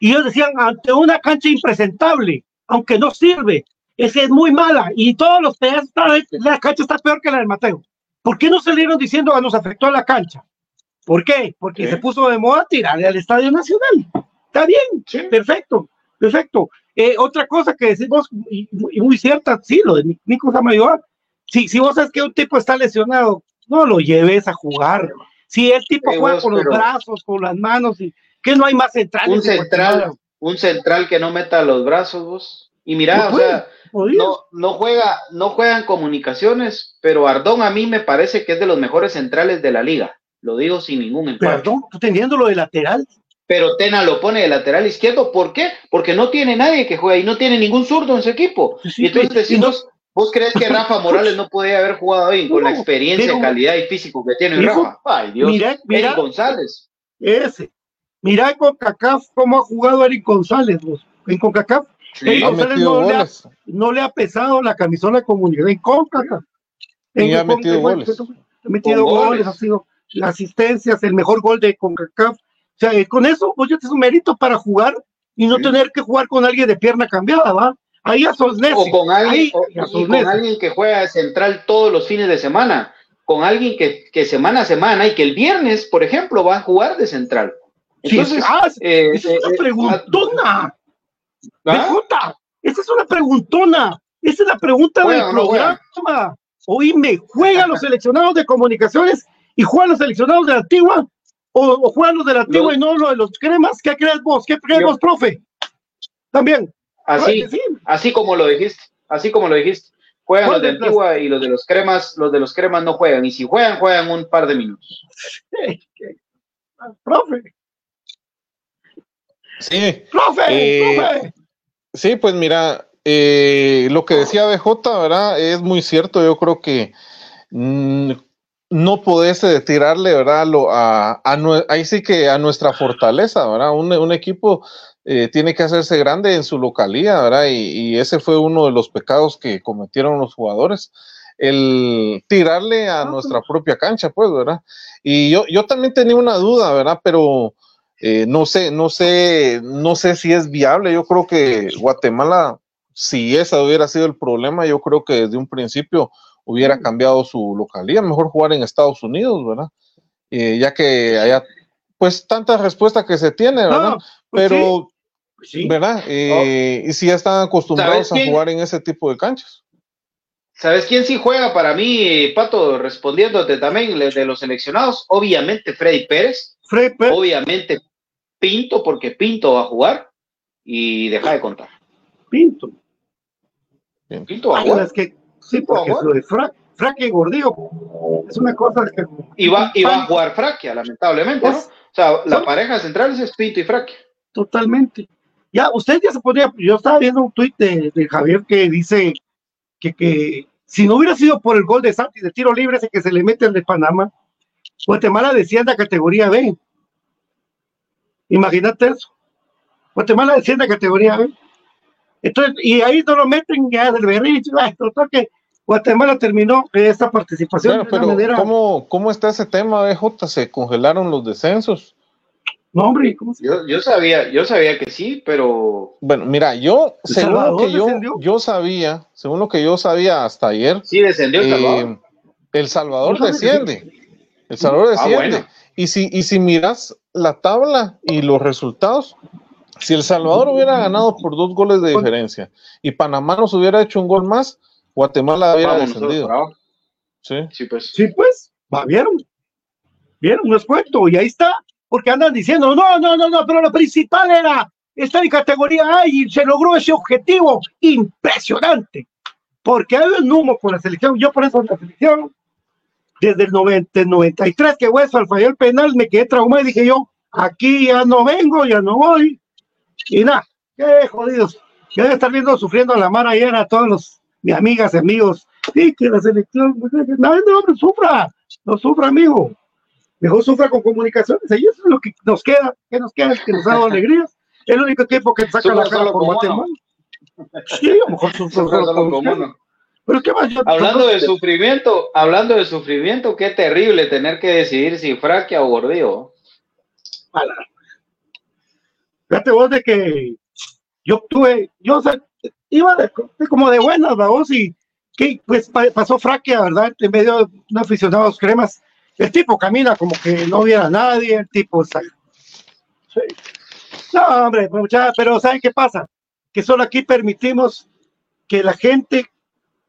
y ellos decían, ante una cancha impresentable, aunque no sirve, es que es muy mala y todos los pedazos, la cancha está peor que la del Mateo. ¿Por qué no salieron diciendo que nos afectó a la cancha? ¿Por qué? Porque Sí. se puso de moda tirarle al Estadio Nacional. Está bien, perfecto, perfecto. Eh, otra cosa que decís vos, y, y muy cierta, sí, lo de Nico Samayoa, si, si vos sabes que un tipo está lesionado, no lo lleves a jugar. Si el tipo Eh, juega vos, con los brazos, con las manos, y que no hay más centrales. Un en central, un central que no meta los brazos, vos. Y mira, No o sea, no, no juega, no juegan comunicaciones, pero Ardón a mí me parece que es de los mejores centrales de la liga. Lo digo sin ningún. Perdón, tú teniéndolo de lateral. Pero Tena lo pone de lateral izquierdo. ¿Por qué? Porque no tiene nadie que juegue y no tiene ningún zurdo en su equipo. Sí, sí, y entonces decís, vos, ¿vos crees que Rafa Morales no podía haber jugado bien con la experiencia, pero- calidad y físico que tiene Hijo, Rafa? Ay, Dios. mira, mira. Eric González. Ese. Mira con CACAF cómo ha jugado Eric González. vos. En CONCACAF Sí. Eric Ha González no le, ha, goles. no le ha pesado la camisola de comunidad. En CONCACAF. Y En ha el metido Con- goles. Ha metido goles, goles. ha sido las asistencias, el mejor gol de CONCACAF. O sea, eh, con eso, pues ya te es un mérito para jugar y no Sí. tener que jugar con alguien de pierna cambiada, ¿va? Ahí a sos. O con alguien, Ahí, o- ya y sos con alguien que juega de central todos los fines de semana. Con alguien que, que semana a semana y que el viernes, por ejemplo, va a jugar de central. Sí, Entonces, ah, eh, esa es una eh, preguntona. ¿ah? Pregunta. Esa es una preguntona. Esa es la pregunta ¿Juega del no juega? programa. Oíme, ¿juegan los seleccionados de comunicaciones y juegan los seleccionados de la antigua? ¿O, o juegan los de la antigua y no los de los cremas? ¿Qué crees vos? ¿Qué crees Yo- vos, profe? También. Así, así como lo dijiste, así como lo dijiste. Juegan ¿Cuál los de Antigua y los de los cremas, los de los cremas no juegan. Y si juegan, juegan un par de minutos. Profe, Sí, profe, Eh, profe. Sí, pues mira, eh, lo que decía BJ, ¿verdad? Es muy cierto. Yo creo que mm, no podés eh, tirarle, ¿verdad? Lo, a, a ahí sí que a nuestra fortaleza, ¿verdad? Un, un equipo eh, tiene que hacerse grande en su localidad, ¿verdad? Y, y ese fue uno de los pecados que cometieron los jugadores. El tirarle a nuestra propia cancha, pues, ¿verdad? Y yo, yo también tenía una duda, ¿verdad? Pero eh, no sé, no sé, no sé si es viable. Yo creo que Guatemala, si ese hubiera sido el problema, yo creo que desde un principio hubiera cambiado su localidad, mejor jugar en Estados Unidos, ¿verdad? Eh, ya que haya, pues, tantas respuestas que se tiene, ¿verdad? No, pues Pero, sí. ¿Verdad? Eh, Y si ya están acostumbrados ¿Sabes a quién? jugar en ese tipo de canchas. ¿Sabes quién sí juega para mí, Pato? Respondiéndote también de los seleccionados, obviamente Freddy Pérez, Fred Pérez, obviamente Pinto, porque Pinto va a jugar y deja de contar. Pinto. Pinto va a jugar es que sí, porque lo de Fra- Fraque y Gordillo es una cosa que. y va, y va a jugar Fraquia, lamentablemente, ¿no? Pues, O sea, la pareja central es Pinto y Fraquia. Totalmente. Ya, usted ya se podría, yo estaba viendo un tuit de, de Javier que dice que, que si no hubiera sido por el gol de Santi de tiro libre ese que se le mete al de Panamá, Guatemala desciende a categoría B. Imagínate eso. Guatemala desciende a categoría B. Entonces, y ahí no lo meten ya del total que Guatemala terminó esta participación de pero manera. ¿cómo, ¿cómo está ese tema, BJ? ¿Se congelaron los descensos? No, hombre, ¿cómo se Yo, yo sabía, yo sabía que sí, pero Bueno, mira, yo, ¿El según lo Salvador que yo, descendió? yo sabía, según lo que yo sabía hasta ayer, sí descendió El Salvador. eh, El Salvador No sabe desciende. El Salvador Ah, desciende. bueno. Y si, y si miras la tabla y los resultados, si El Salvador hubiera ganado por dos goles de diferencia y Panamá nos hubiera hecho un gol más, Guatemala hubiera Vamos descendido. Sí. Sí, pues. Sí, pues, va, vieron. Vieron, no es cuento, y ahí está, porque andan diciendo, no, no, no, no, pero lo principal era estar en categoría A y se logró ese objetivo impresionante, porque hay un humo con la selección, yo por eso en la selección, desde el 90, el 93 que Westphal falló el penal, me quedé traumado y dije yo, aquí ya no vengo, ya no voy, y nada, qué jodidos, ya debe estar viendo sufriendo a la mar ayer a todos los, mis amigas y amigos, sí, que la selección, pues, no, no, no sufra, no sufra, amigo. Mejor sufra con comunicaciones. Eso es lo que nos queda, que nos queda, que nos ha dado alegrías. Es el único equipo que saca Sufra la cara por Guatemala. Sí, a lo mejor Sufra solo. Pero qué más, yo- Hablando de sufrimiento, hablando de sufrimiento, qué terrible tener que decidir si Fraquia o Gordillo. Fíjate vos de que yo tuve, yo o sea, iba de, como de buenas, vos, y que pues pa- pasó fraquea, ¿verdad? En medio de un aficionado a los cremas. El tipo camina como que no viera a nadie, el tipo. No, hombre, pero ¿saben qué pasa? Que solo aquí permitimos que la gente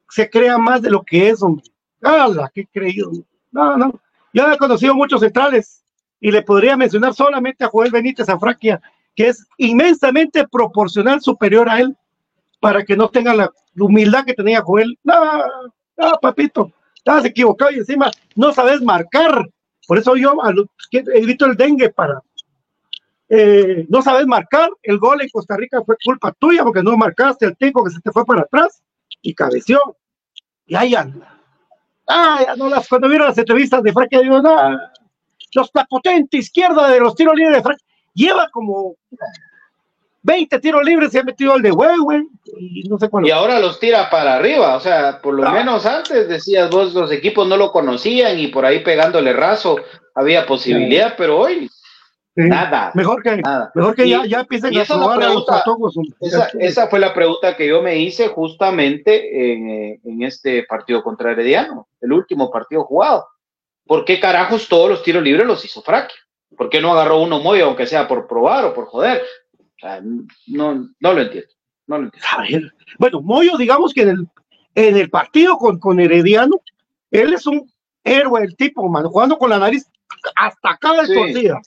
se crea más de lo que es, hombre. ¡Hala! ¡Qué creído! No, no. Yo he conocido muchos centrales y le podría mencionar solamente a Joel Benítez Afraquia, que es inmensamente proporcional superior a él, para que no tenga la humildad que tenía Joel. No, no, papito, estás equivocado y encima no sabes marcar. Por eso yo evito el dengue para. eh, no sabes marcar, el gol en Costa Rica fue culpa tuya porque no marcaste el tico que se te fue para atrás y cabeció. Y ahí anda. Ah, no las, cuando vieron las entrevistas de Frank, digo, no, los, la potente izquierda de los tiros libres de Frank lleva como 20 tiros libres y ha metido el de Huehue y no sé cuál. Y ahora los tira para arriba, o sea, por lo Ah. menos antes decías vos, los equipos no lo conocían y por ahí pegándole raso había posibilidad, pero hoy Sí. nada. Mejor que, Nada. mejor que Y- ya, ya empiecen y a esa probar a los pregunta. patongos, hombre. Esa, esa fue la pregunta que yo me hice justamente en, eh, en este partido contra Herediano, el último partido jugado. ¿Por qué carajos todos los tiros libres los hizo Fraquia? ¿Por qué no agarró uno muy, aunque sea por probar o por joder? Sea, no, no lo entiendo. No lo entiendo. A ver, bueno, Moyo, digamos que en el, en el partido con, con Herediano, él es un héroe, el tipo, mano, jugando con la nariz hasta acá de Sí. torcida.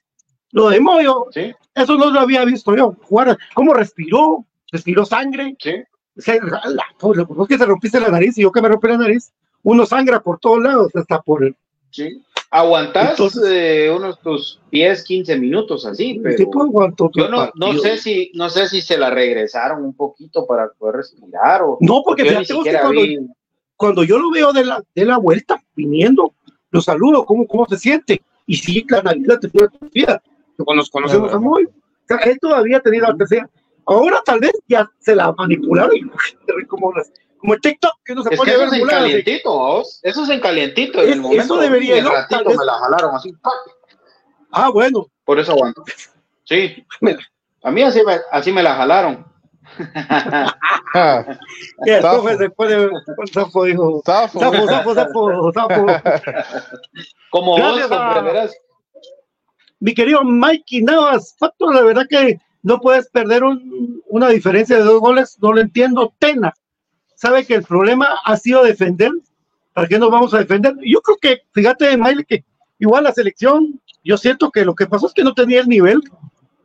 Lo de Moyo, Sí, eso no lo había visto yo. Jugar, cómo respiró, respiró sangre. sí. Se, la, que se rompiste la nariz y yo que me rompí la nariz, uno sangra por todos lados, hasta por el Sí. Aguantás Entonces- eh, unos tus 10, 15 minutos así, pero tipo aguantó yo no, no sé si no sé si se la regresaron un poquito para poder respirar o No, porque fíjate cuando, vi. cuando yo lo veo de la, de la vuelta, viniendo, lo saludo, ¿cómo, cómo se siente? Y sí, la Navidad te fue vida. Cuando nos conocemos a sea, él todavía tenía la tercera. Ahora tal vez ya se la manipularon y como, las- como el TikTok que no se Es pone que a eso ver es en calientito, vos. Eso es en calientito. En Es- el momento eso debería, ¿no? ratito me la jalaron así. ¡pac! Ah, bueno, Por eso aguanto. Sí. A mí así me, así me la jalaron. Ah, el Zafo. profe se pone zafo, dijo. zafo. Zafo, zafo, zafo, zafo. Como Gracias vos, mi querido Mikey Navas, Pato, la verdad que no puedes perder un- una diferencia de dos goles, no lo entiendo. Tena sabe que el problema ha sido defender. ¿Para qué nos vamos a defender? Yo creo que, fíjate, Miley, que igual la selección, yo siento que lo que pasó es que no tenía el nivel.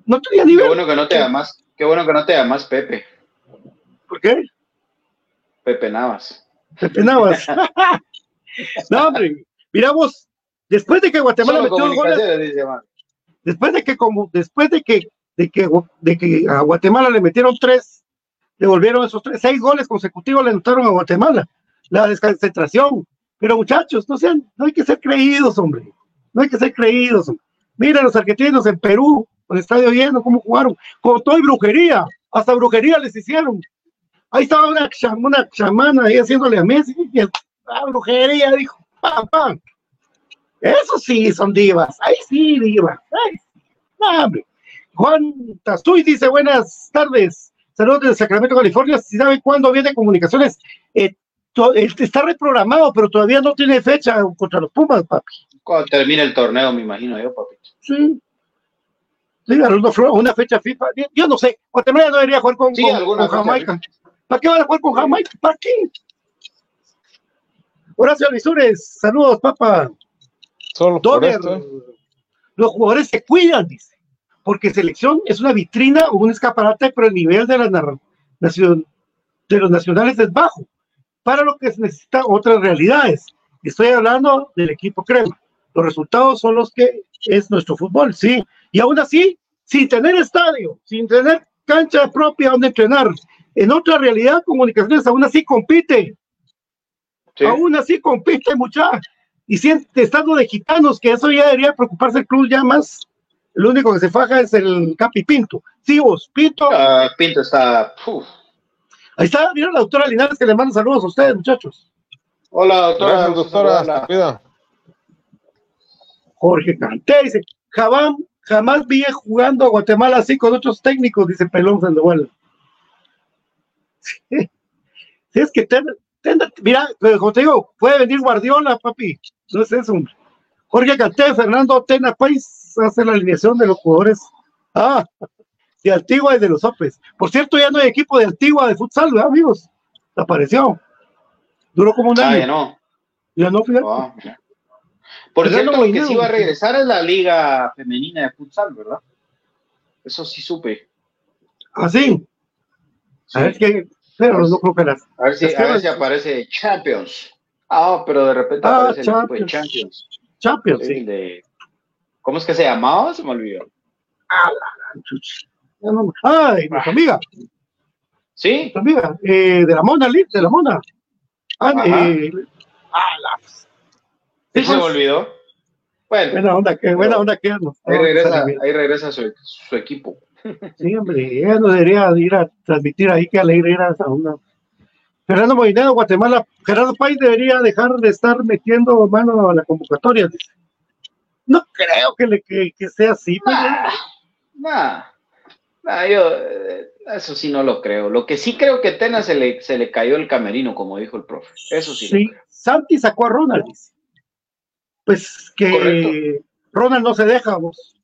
No tenía Qué nivel. bueno que no te llamas, qué bueno que no te llamas Pepe, ¿Por qué? Pepe Navas. Pepe Navas. no, hombre, miramos, después de que Guatemala Solo metió goles, dice después de que como después de que de que de que a Guatemala le metieron tres le volvieron esos tres seis goles consecutivos le anotaron a Guatemala. La desconcentración. Pero muchachos no sean no hay que ser creídos hombre. No hay que ser creídos mira los argentinos en Perú el estadio lleno cómo jugaron. Con todo y brujería. Hasta brujería les hicieron. Ahí estaba una, una chamana ahí haciéndole a Messi y el- ah, brujería dijo pam pam eso sí son divas ahí sí divas Ay, hombre. Juan Tastuy dice buenas tardes. Saludos desde Sacramento, California. Si saben cuándo viene comunicaciones, eh, eh, está reprogramado, pero todavía no tiene fecha contra los Pumas, papi. Cuando termine el torneo, me imagino yo, papi. Sí. Sí, una fecha FIFA. Yo- no sé. Guatemala no debería jugar con, Sí, con- alguna con fecha Jamaica. ¿Para qué van a jugar con Jamaica? ¿Para qué? Horacio Alisures, saludos, papá. Solo por Dover, esto. ¿eh? los jugadores se cuidan, dice, porque selección es una vitrina o un escaparate, pero el nivel de, la nacion- de los nacionales es bajo, para lo que se necesita otras realidades. Estoy hablando del equipo crema. Los resultados son los que es nuestro fútbol, sí. Y aún así, sin tener estadio, sin tener cancha propia donde entrenar, en otra realidad, comunicaciones aún así compite. Sí. Aún así compite mucha. Y siente estando de gitanos, que eso ya debería preocuparse el club ya más. El único que se faja es el Capi Pinto. Sí, vos, Pinto. Ah, Pinto está. uf. Ahí está, mira la doctora Linares que le manda saludos a ustedes, muchachos. Hola, doctora. Gracias, doctora. Hola. Jorge Canté dice, jamás, jamás vi jugando a Guatemala así con otros técnicos, dice Pelón Sandoval. Sí, Sí, es que ten- ten- mira, como te digo, puede venir Guardiola, papi. No es eso. hombre. Jorge Canté, Fernando Tena País hace la alineación de los jugadores. Ah, de Antigua y de los Sopes. Por cierto, ya no hay equipo de Antigua de futsal, ¿verdad, amigos? Desapareció. Duró como un Ah, año. ya no. Ya no, fíjate. Ah. Por Fernando cierto, lo que sí va a regresar es la liga femenina de futsal, ¿verdad? Eso sí supe. Así. Sí. A ver qué. Pero no creo que las. A ver si, a ver si aparece Champions. Ah, pero de repente Ah, aparece el equipo de Champions. Champions. Champions, Sí, de- ¿Cómo es que se llamaba? Se me olvidó. Ay, nuestra amiga, ¿Sí? nuestra amiga, eh, de la Mona, Liz, de la Mona. Ah, eh, ah, se me pues. olvidó. Bueno, Buena onda, que buena onda que no. ahí regresa, ahí regresa su, equipo. Sí, hombre, ella no debería de ir a transmitir ahí, que alegre era esa onda. Fernando Moinero, Guatemala, Gerardo País debería dejar de estar metiendo mano a la convocatoria. dice. No creo que, le, que, que sea así, pero Nah, nah, yo eh, eso sí no lo creo. Lo que sí creo que Tena se le, se le cayó el camerino, como dijo el profe. Eso sí. lo sí, creo. Santi sacó a Ronald. Pues que Correcto. Ronald no se deja, vos.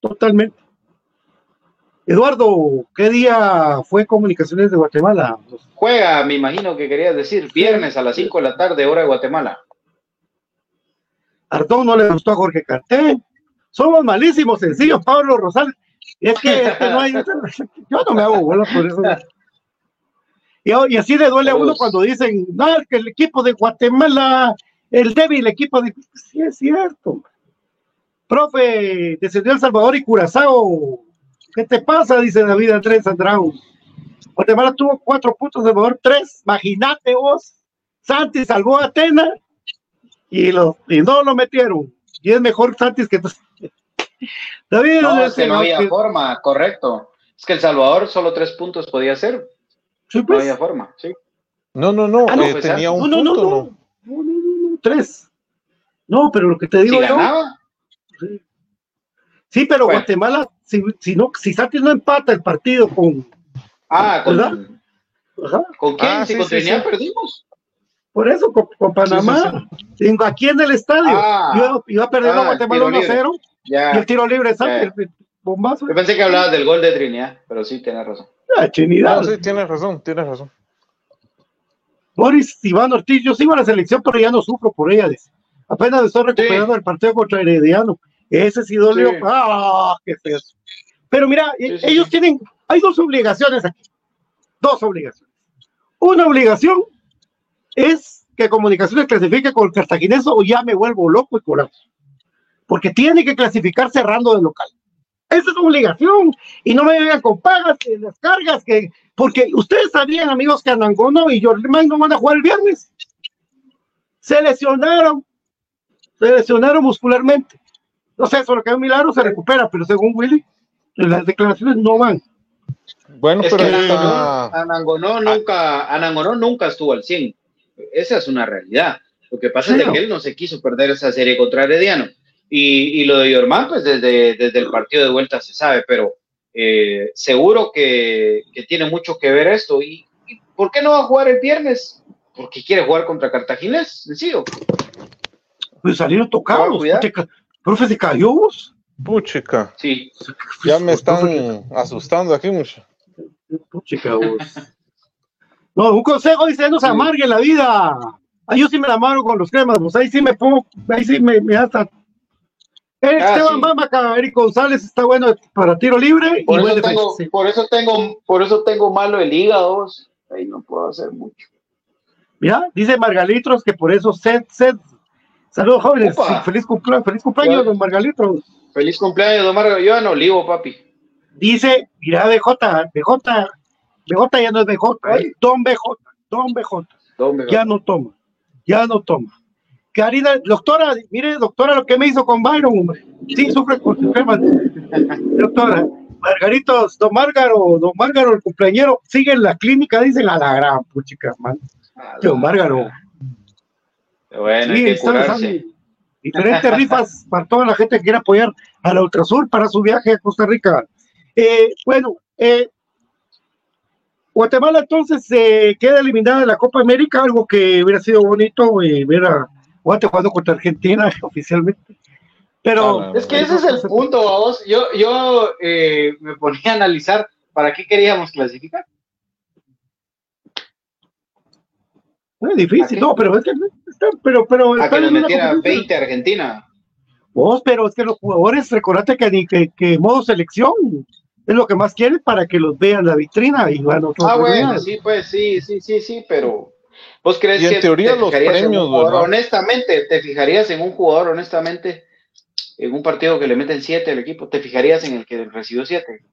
Totalmente. Eduardo, ¿qué día fue Comunicaciones de Guatemala? Juega, me imagino que querías decir, viernes a las 5 de la tarde, hora de Guatemala. Ardón no le gustó a Jorge Cartel. Somos malísimos, sencillo, Pablo Rosales. Y es que, es que no hay. Yo no me hago bolas por eso. Y, y así le duele a uno cuando dicen, no, es que el equipo de Guatemala, el débil equipo de. Sí, es cierto. Profe, descendió El Salvador y Curazao. ¿Qué te pasa? Dice David Andrés Andrau. Guatemala tuvo cuatro puntos, El Salvador tres. Imagínate vos. Santi salvó a Atena y, lo, y no lo metieron. Y es mejor Santis que David. No, es que no había que- forma, correcto. Es que El Salvador solo tres puntos podía hacer. Sí, No pues. había forma, sí. No, no, no, Ah, no, eh, pues, tenía un no, no, punto, no, ¿no? no, no, no, no, tres. No, pero lo que te Si digo yo. ganaba, Sí, pero Bueno. Guatemala, si, si no, si Santis no empata el partido con. ah, con, ¿con quién? Ah, si sí, con sí, Trinidad sí. perdimos. Por eso, con, con Panamá. Aquí en el estadio. Ah. iba, iba perdiendo Ah, Guatemala tiro libre. 1-0 y el tiro libre, ¿sabes? El, bombazo. Yo pensé que hablabas del gol de Trinidad, pero sí, tienes razón. Ah, Trinidad. No, sí, tienes razón, tienes razón. Boris Iván Ortiz, yo sigo a la selección, pero ya no sufro por ella. dice. Apenas estoy recuperando el partido contra Herediano. Ese sí dolió. Sí. ¡Ah, qué feo! Pero mira, Sí, sí, ellos sí. tienen, hay dos obligaciones aquí. Dos obligaciones. Una obligación es que Comunicaciones clasifique con el cartaginés o ya me vuelvo loco y colapso. Porque tiene que clasificar cerrando de local. Esa es su obligación. Y no me vengan con pagas, que las cargas, que. Porque ustedes sabían, amigos, que Anangono y Jordan no van a jugar el viernes. Se lesionaron. Se lesionaron muscularmente. No sé, solo que un milagro se recupera, pero según Willy, las declaraciones no van. Bueno, Es pero que Anangonó nunca, Anangonó nunca estuvo al 100. Esa es una realidad. Lo que pasa es que él no se quiso perder esa serie contra Herediano. Y, y lo de Yormán, pues desde, desde el partido de vuelta se sabe, pero eh, seguro que, que tiene mucho que ver esto. ¿Y, y por qué no va a jugar el viernes? Porque quiere jugar contra Cartaginés, sencillo. Pues salieron tocados. Profe, se cayó vos. puchica, Sí. ya me están asustando aquí mucho. Puchica, vos. No, un consejo dice, no se amargue la vida. Ah, yo sí me la amargo con los cremas, pues ahí sí me pongo, ahí sí me, me hasta. Eric Ah, Esteban sí. Mamaca, Eric González está bueno para tiro libre Por y eso, defensa, tengo, sí. por, eso tengo, por eso tengo malo el hígado. Ahí no puedo hacer mucho. Mira, dice Margalitros que por eso Sed, Sed. Saludos jóvenes. Sí, feliz cumpleaños, feliz cumpleaños, don Margalitros. Feliz cumpleaños, don Margo. Yo en olivo, papi. Dice, mira, BJ, BJ, BJ ya no es BJ, es Don BJ, Don BJ. Don ya no toma, ya no toma. Karina, doctora, mire, doctora, lo que me hizo con Byron, hombre. Sí, sufre con problemas. doctora, Margaritos, don Márgaro, don Márgaro, el cumpleañero, sigue en la clínica, dicen a la gran puchica, man. Don Márgaro. Bueno, hay Sí, que curarse. dejando diferentes rifas para toda la gente que quiera apoyar a la Ultrasur para su viaje a Costa Rica. Eh, bueno, eh, Guatemala entonces eh, queda eliminada de la Copa América, algo que hubiera sido bonito eh, ver a Guate jugando contra Argentina oficialmente. Pero Es que ese es el punto, vos. Yo, yo eh, me ponía a analizar para qué queríamos clasificar. es difícil, no, pero es que pero pero A que nos metiera competición. 20 Argentina. Vos, pero es que los jugadores, recordate que, que, que modo selección es lo que más quieren para que los vean la vitrina y van a otras Ah, bueno, sí, pues sí, sí, sí, sí, pero ¿vos crees Y en que teoría te los premios, jugador, honestamente, te fijarías en un jugador, honestamente, en un partido que le meten 7 al equipo, te fijarías en el que recibió 7?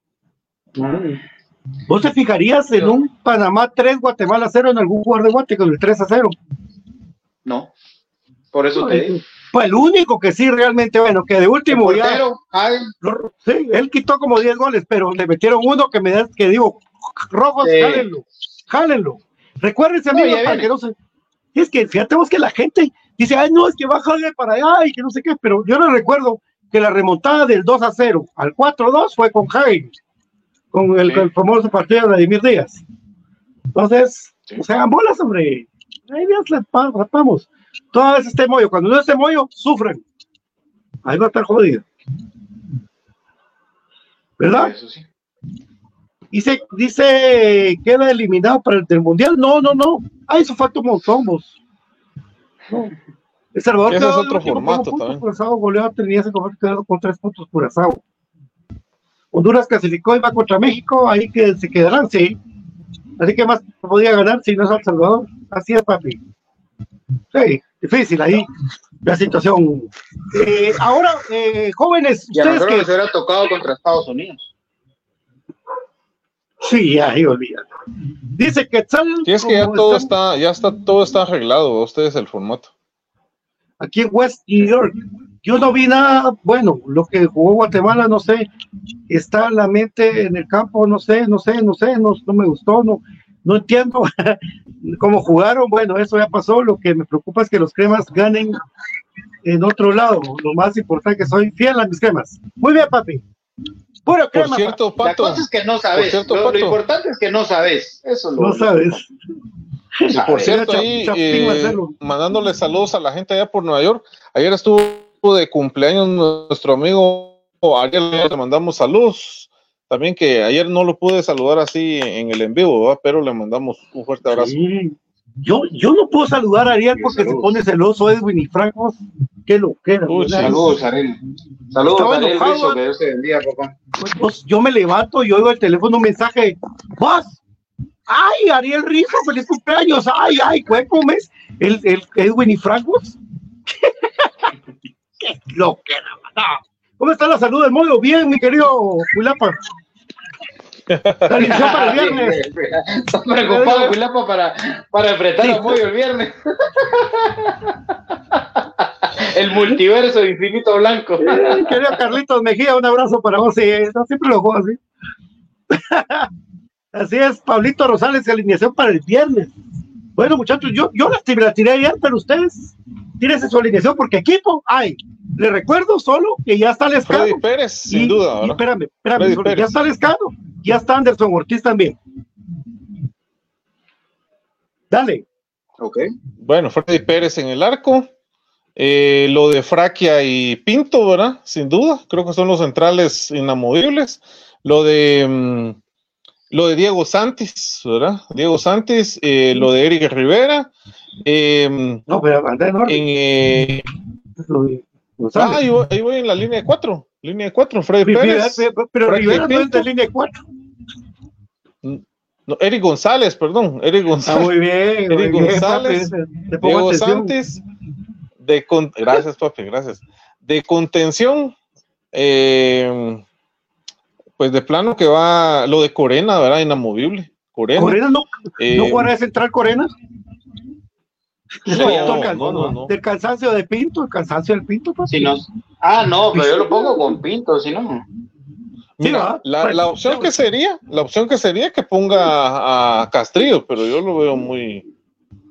¿Vos te fijarías en un Panamá 3, Guatemala 0 en algún jugador de Guate con el 3 a 0? No. Por eso te digo. Pues el único que sí realmente, bueno, que de último ya, Portero, lo- sí, él quitó como 10 goles, pero le metieron uno que me da, que digo, rojos, Sí. jálenlo, jálenlo. Recuérdense, No, amigos, ya para que no se. Es que fíjate vos que la gente dice, ay, no, es que va Javier para allá y que no sé qué, pero yo les recuerdo que la remontada del 2 a 0 al 4 a 2 fue con Javi, con el, Sí. el famoso partido de Vladimir Díaz. Entonces, o sea, bolas, hombre. Ahí les pa- rapamos. Toda vez este mollo, cuando no esté mollo, sufren. Ahí va a estar jodido. ¿Verdad? eso sí. Dice, dice, queda eliminado para el del mundial. No, no, no. Ah, eso falta un montón, vos. No. El Salvador Ese quedó es otro formato también. Curazao goleó a Trinidad y Tobago, quedó con tres puntos Curazao. Honduras clasificó y va contra México, ahí que se quedarán, sí. Así que más podía ganar si no es El Salvador. Así es, papi. Sí, difícil ahí la situación. Eh, ahora, eh, jóvenes, Y a ustedes que nos hubiera tocado contra Estados Unidos. Sí, ahí olvídalo. Dice que tal Sí, es que ya todo están está, ya está, todo está arreglado, ustedes el formato. aquí en West New York. Yo no vi nada, bueno, lo que jugó Guatemala, no sé, está en la mente en el campo, no sé, no sé, no sé, no, no me gustó, no, no entiendo cómo jugaron, bueno, eso ya pasó, lo que me preocupa es que los cremas ganen en otro lado, lo más importante que soy fiel a mis cremas. Muy bien, papi. Puro Por crema, cierto, La Pato, cosa es que no sabes. Por cierto, lo, importante es que no sabes. Eso es lo no sabes. por cierto, ahí eh, mandándole saludos a la gente allá por Nueva York. Ayer estuvo de cumpleaños nuestro amigo Ariel, le mandamos saludos. También que ayer no lo pude saludar así en el en vivo, ¿verdad? pero le mandamos un fuerte abrazo. Sí. Yo, yo no puedo saludar a Ariel porque se pone celoso Edwin y Franco. Qué lo que era. Saludos, Ariel. Saludos, Estaba Ariel ¿eh? que Dios te bendiga, papá. Pues, yo me levanto y oigo el teléfono un mensaje. ¡Vos! ¡Ay, Ariel Rizzo, feliz cumpleaños! ¡Ay, ay, ¿cuál comes? ¿El, el Edwin y Francos? ¡Qué lo que era! no. ¿Cómo está la salud del modo? Bien, mi querido Julapa. La para el viernes. Está preocupado, Pilapa, para, para enfrentar a Moyo el viernes. el multiverso de infinito blanco. Querido Carlitos Mejía, un abrazo para vos. Sí, siempre lo juego así. así es, Pablito Rosales, alineación para el viernes. Bueno, muchachos, yo, yo la, la tiré ayer, pero ustedes tírense su alineación porque equipo hay. Le recuerdo solo que ya está Lescano. Freddy Pérez, sin Y- duda, espérame, espérame, solo, ya Pérez. está Lescano, ya está Anderson Ortiz también. Dale. Ok. Bueno, Freddy Pérez en el arco. Eh, lo de Fraquia y Pinto, ¿verdad? Sin duda, creo que son los centrales inamovibles. Lo de mm, lo de Diego Santis, ¿verdad? Diego Santis, eh, lo de Eric Rivera. eh, No, pero anda en orden. en, eh, de ah, ahí voy, ahí voy en la línea de cuatro. Línea de cuatro, Freddy Pérez. pero- Rivera no es Pinto. de línea 4. No, Eric González, perdón. Eric Ah, González. muy bien. Eric muy bien, González, papi, Diego atención. Santis, de con- gracias, papi, gracias. De contención, eh, pues de plano que va lo de Corena, ¿verdad? Inamovible. Corena. Corena no, eh, no jugará de central Corena. no, Del no, no. Del cansancio de Pinto, el cansancio del Pinto, papi. Si. Ah, no, pero yo lo pongo con Pinto, si no. Mira, la, la opción que sería, la opción que sería que ponga a Castrillo, pero yo lo veo muy,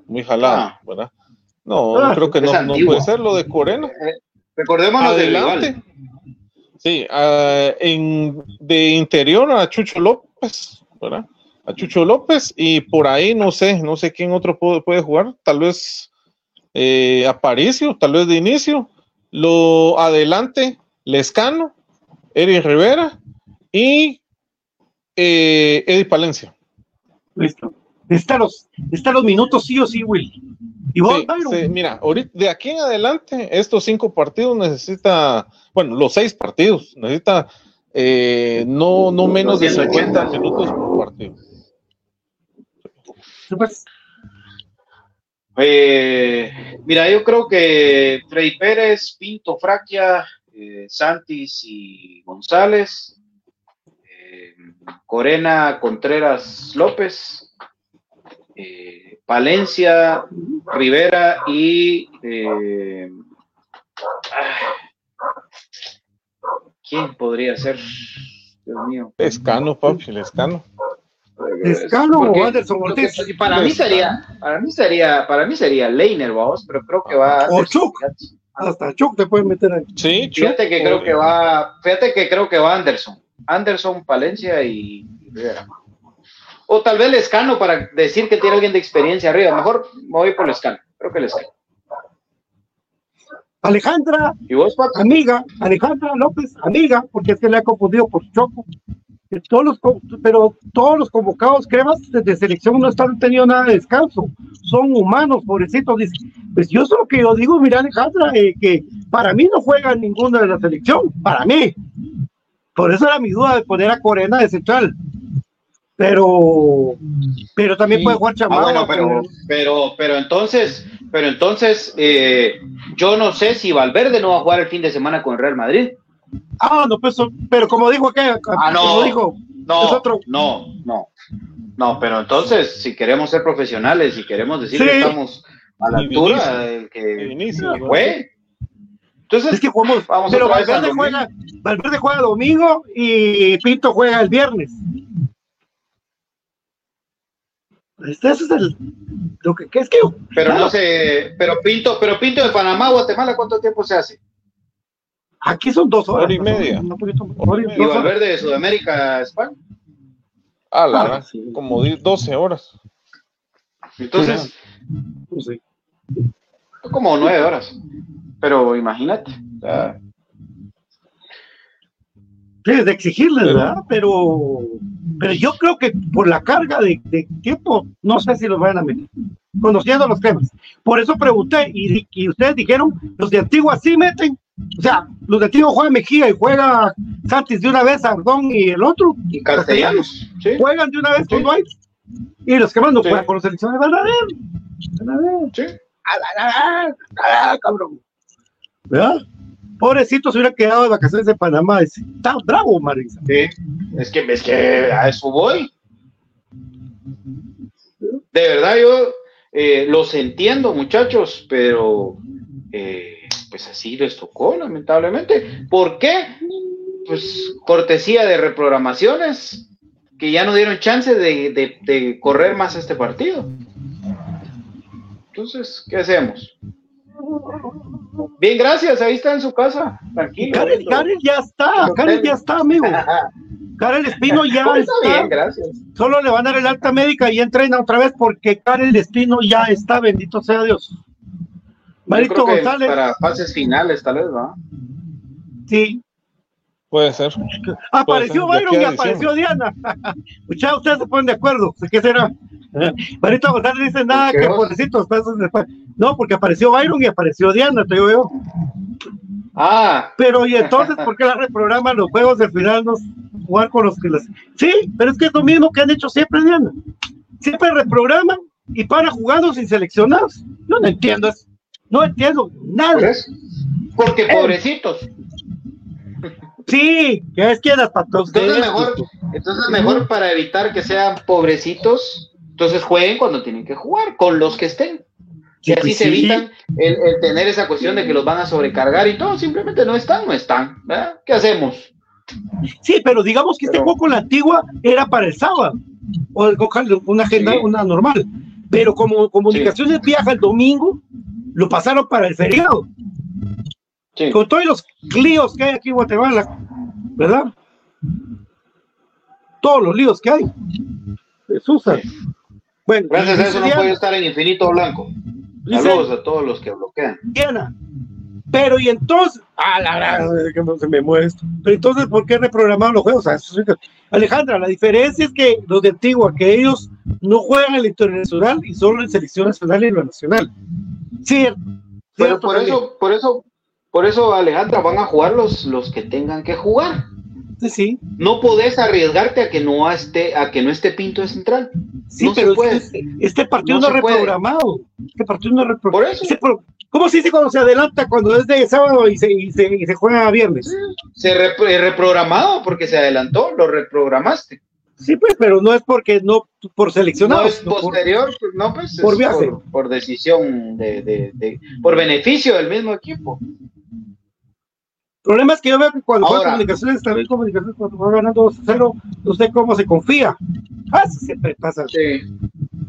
muy jalado, Ah. ¿verdad? No, Ah, creo que no, puede ser lo de Corena. Recordémonos del Adelante. rival. Sí, ah, en, de interior a Chucho López, ¿verdad? A Chucho López y por ahí no sé, no sé quién otro puede, jugar, tal vez eh, Aparicio, tal vez de inicio, Lo adelante, Lescano, Eric Rivera y eh, Eddie Palencia. Listo. Está los, está los minutos sí o sí, Will. Y vos, Sí, sí, mira, ahorita, de aquí en adelante, estos cinco partidos necesita, bueno, los seis partidos, necesita eh, no, no menos de 50 minutos por partido. Eh, mira, yo creo que Freddy Pérez, Pinto, Fraquia, eh, Santis y González, eh, Corena, Contreras, López, eh, Palencia, Rivera y eh, ¿quién podría ser? Dios mío. Lescano, papi. Lescano Porque- o Anderson Ortiz. para mí sería, para mí sería, para mí sería Leiner, vamos, pero creo que va. O Chuck. Hasta Chuck te pueden meter ahí. Sí, Fíjate que creo que va, fíjate que creo que va Anderson, Anderson, Palencia y Rivera. O tal vez Lescano para decir que tiene alguien de experiencia arriba. Mejor me voy por Lescano. Creo que Lescano. Alejandra, ¿Y vos, Pato? amiga, Alejandra López, amiga, porque es que le ha confundido por Choco. Todos los, pero todos los convocados cremas de selección no están teniendo nada de descanso. Son humanos, pobrecitos. Dice, pues yo solo que yo digo, mira Alejandra, eh, que para mí no juega ninguna de la selección, para mí. Por eso era mi duda de poner a Corena de central. Pero, pero también Sí. puede jugar Ah, Chamagua. bueno, pero, pero, pero entonces, pero entonces, eh, yo no sé si Valverde no va a jugar el fin de semana con el Real Madrid. Ah, no, pues, pero como dijo aquella, Ah, no. como dijo, No, Es otro. no, no. No, pero entonces, si queremos ser profesionales, si queremos decir Sí. que estamos a la altura del que, fue. Entonces, es que jugamos, vamos pero Valverde juega, Valverde juega domingo y Pinto juega el viernes. Este es el, lo que, que es que Pero claro, no sé, pero Pinto, pero Pinto de Panamá, Guatemala, ¿cuánto tiempo se hace? aquí son dos horas. Hora y media. Un poquito más, Hora hora y. Valverde de Sudamérica, España. Ah, la Ah, verdad, sí. como di- 12 horas. Entonces, Pues sí. como nueve horas. Pero imagínate. o sea, De exigirles, ¿verdad? Pero, pero yo creo que por la carga de, de tiempo, no sé si los van a meter, conociendo los temas. Por eso pregunté, y, y ustedes dijeron, los de Antigua sí meten. O sea, los de Antigua juegan Mejía y juega Santis de una vez, Ardón y el otro. y castellanos, ¿sí? Juegan de una vez con Sí. Dwight. Y los que más no Sí. juegan con los selecciones van a ver. Van a ver. Sí. A ver, a ver, a ver, cabrón. ¿Verdad? Pobrecito se hubiera quedado de vacaciones en Panamá. Está bravo, Marisa. Sí, es que, es que a eso voy. De verdad, yo eh, los entiendo, muchachos, pero eh, pues así les tocó, lamentablemente. ¿Por qué? Pues cortesía de reprogramaciones que ya no dieron chance de- de correr más este partido. Entonces, ¿qué hacemos? Bien, gracias, ahí está en su casa, tranquilo. Karel, Karel ya está, Karel ya está, amigo. Karel Espino ya Está está. bien, gracias. Solo le van a dar el alta médica y entrena otra vez porque Karel Espino ya está, bendito sea Dios. Marito González, Para fases finales, tal vez, ¿va? sí. Puede ser. Apareció Puede ser, de Byron y apareció Diana. Muchachos, ustedes se ponen de acuerdo. ¿Qué será? Marito González dice nada ¿Por qué que después. No, porque apareció Byron y apareció Diana, te digo yo. Ah, Pero y entonces, ¿por qué la reprograman los juegos del final? No jugar con los que las. Sí, pero es que es lo mismo que han hecho siempre, Diana. Siempre reprograman y para jugando sin seleccionados. Yo no entiendo eso. No entiendo nada. Porque pobrecitos. Sí, que es que las patos. Entonces mejor, entonces mejor para evitar que sean pobrecitos, entonces jueguen cuando tienen que jugar, con los que estén. Y Sí, así pues se sí. evitan el, el tener esa cuestión de que los van a sobrecargar y todo, simplemente no están, no están. ¿verdad? ¿Qué hacemos? Sí, pero digamos que este juego con la antigua era para el sábado. O el- una agenda, Sí. una normal. Pero como comunicaciones viaja el domingo, lo pasaron para el feriado. Sí. con todos los líos que hay aquí en Guatemala, ¿verdad? Todos los líos que hay. Jesús. Bueno, Gracias a eso no puedo estar en infinito blanco. Saludos a todos los que bloquean. Diana, Pero y entonces, a la gran, que no se me mueve esto. Pero entonces, ¿por qué reprogramaron los juegos? O sea, Alejandra, la diferencia es que los de Antigua, que ellos no juegan el internacional y solo en selección nacional y en lo nacional. Cierto. Pero por eso, por eso, por eso, Alejandra, van a jugar los, los que tengan que jugar. Sí, sí. No podés arriesgarte a que no esté, a que no esté Pinto de central. Sí, No pero es puede. que este partido No no, es puede. reprogramado. Este partido no es Por reprogramado. eso. ¿Cómo se dice cuando se adelanta, cuando es de sábado y se, y se, y se juega a viernes? Se repro- reprogramado porque se adelantó, lo reprogramaste. Sí, pues, pero no es porque no por No seleccionados. es no por- posterior, pues, no, pues por es viaje. por, por decisión de, de- de- por beneficio del mismo equipo. Problema es que yo veo que cuando Ahora. comunicaciones, también comunicaciones, cuando va ganando 2-0, no sé cómo se confía. Ah, eso siempre pasa. Sí,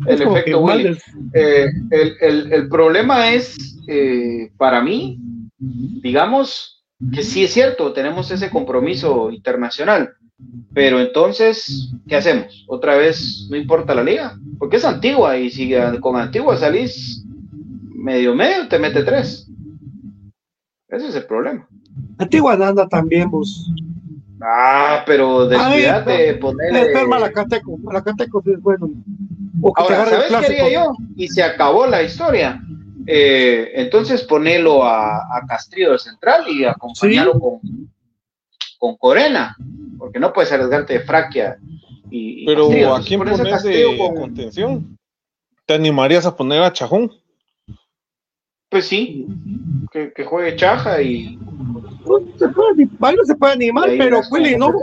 el efecto Willy. Eh, el, el- el problema es, eh, para mí, digamos, que sí es cierto, tenemos ese compromiso internacional, pero entonces, ¿qué hacemos? Otra vez, no importa la liga, porque es antigua y si con antigua salís medio medio, te mete tres. Ese es el problema. Antigua anda también, vos. Ah, pero descuidate, Ay, ponerle... Malacateco. Malacateco sí es bueno. O que te Ahora, ¿sabes qué clásico. haría yo? Y se acabó la historia. Eh, entonces ponelo a, a Castrillo de central y acompañarlo Sí. con, con Corena, porque no puedes arriesgarte de Fraquia y, y Pero Castrillo. ¿a quién pones de con- contención? ¿Te animarías a poner a Chajón? Pues sí, que, que juegue Chaja y... No se puede Byron se puede animar, pero Willy no.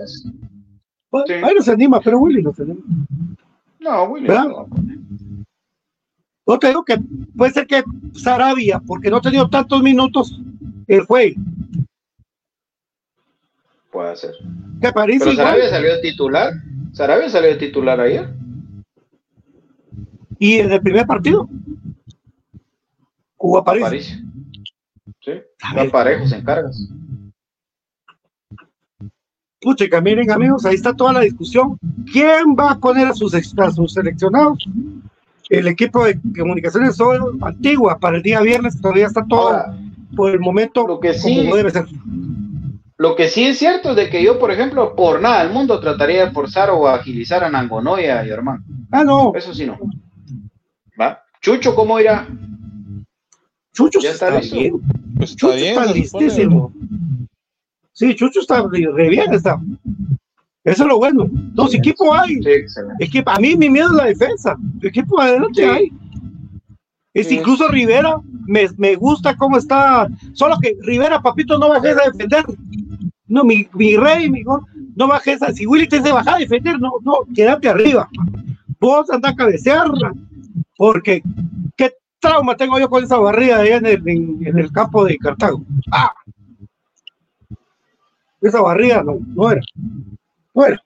Sí. Byron se anima, pero Willy no se anima. No, Willy. ¿Verdad? no. No te digo que puede ser que Sarabia, porque no ha tenido tantos minutos, el fue. Puede ser. Que parece Pero. Sarabia salió de titular. Sarabia salió de titular ayer. Y en el primer partido, a París. Aparicio. Sí, va parejos en cargas. Pucha, miren amigos, ahí está toda la discusión. ¿Quién va a poner a sus, a sus seleccionados? El equipo de comunicaciones son antigua para el día viernes, todavía está todo Ahora, por el momento Lo que sí- como debe ser. Lo que sí es cierto es de que yo, por ejemplo, por nada del mundo trataría de forzar o agilizar a Nangonoya y hermano. Ah, no, Eso sí no. ¿Va? Chucho, ¿cómo irá? Chucho Ya está está, bien. Pues está Chucho bien. está supone, listísimo. Sí, Chucho está re bien, está. Eso es lo bueno. Dos equipos hay. Sí. Equipo, a mí mi miedo es la defensa. Equipo adelante Sí. hay. Es Sí. incluso Rivera, me, me gusta cómo está. Solo que Rivera, papito, no bajes a defender. No, mi, mi rey, mi gol, no bajes a. Si Willy te dice bajar a defender, no, no, quédate arriba. Vos anda a cabecear. Porque trauma tengo yo con esa barrida allá en el, en, en el campo de Cartago. ¡Ah! Esa barrida no, no era. No era.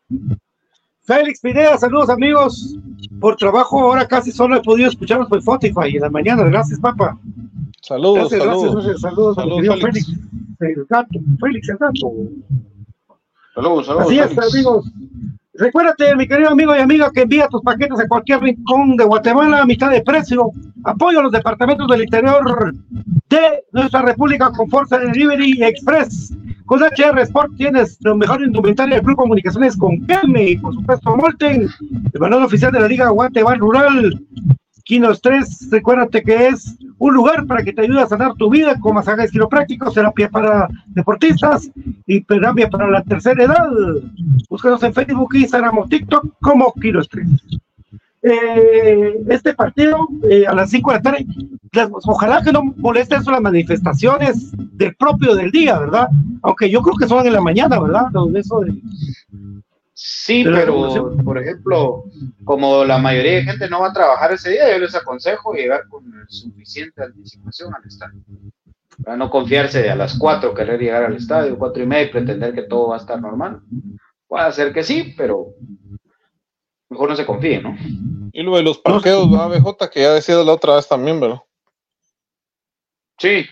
Félix Pineda, saludos amigos. Por trabajo ahora casi solo he podido escucharlos por Spotify en la mañana. Gracias, papá. Saludos, Gracias, saludos. gracias, saludos, a Saludos, querido Félix. Félix. El gato, Félix el gato. Saludos, saludos. Así es, Félix. amigos. Recuérdate, mi querido amigo y amiga, que envía tus paquetes a cualquier rincón de Guatemala a mitad de precio. Apoyo a los departamentos del interior de nuestra república con Fuerza Delivery Express. Con HR Sport tienes lo mejor indumentaria del Club Comunicaciones con Kelme y por supuesto Molten, el balón oficial de la Liga Guatemala Rural. Quinos 3, recuérdate que es un lugar para que te ayude a sanar tu vida con masajes quiroprácticos, terapia para deportistas y terapia para la tercera edad. Búscanos en Facebook, Instagram o TikTok como Quiros 3. Eh, este partido eh, a las 5 de la tarde, ojalá que no moleste eso las manifestaciones del propio del día, ¿verdad? Aunque yo creo que son en la mañana, ¿verdad? Eso Sí, pero por ejemplo, como la mayoría de gente no va a trabajar ese día, yo les aconsejo llegar con suficiente anticipación al estadio. Para no confiarse de a las 4 querer llegar al estadio, cuatro y media y pretender que todo va a estar normal. Puede ser que sí, pero mejor no se confíe, ¿no? Y lo de los parqueos, ¿verdad, BJ, que ya decías la otra vez también, ¿verdad? Sí,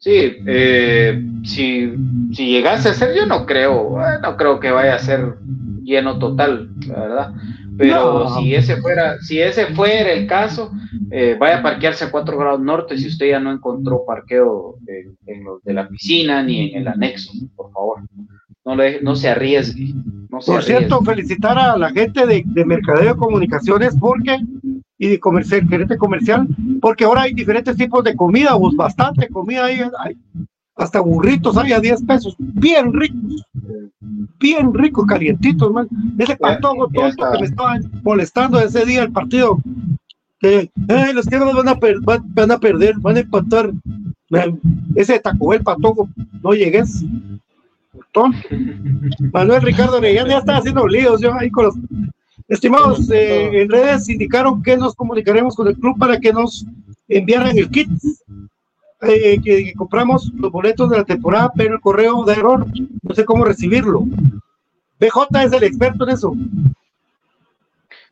sí. eh, si, si llegase a ser, yo no creo, eh, no creo que vaya a ser lleno total, la verdad. Pero No. si ese fuera, si ese fuera el caso, eh, vaya a parquearse a 4 grados norte si usted ya no encontró parqueo en, en los de la piscina ni en el anexo, por favor. No, le, no se arriesgue. No se Por cierto, arriesgue. felicitar a la gente de, de Mercadeo de Comunicaciones porque y de comercial, gerente comercial, porque ahora hay diferentes tipos de comida, bastante comida hay, hay hasta burritos hay a 10 pesos, bien ricos, bien ricos, calientitos, man. Ese patojo tonto que me estaba molestando ese día el partido, que "Ay, los que van a, van, van a perder, van a empatar. Man, Ese Taco Bell patojo, no llegues. Tonto. Manuel Ricardo Orellana ya está haciendo líos yo ahí con los estimados eh, en redes indicaron que nos comunicaremos con el club para que nos enviaran el kit eh, que, que compramos los boletos de la temporada pero el correo da error no sé cómo recibirlo. BJ es el experto en eso.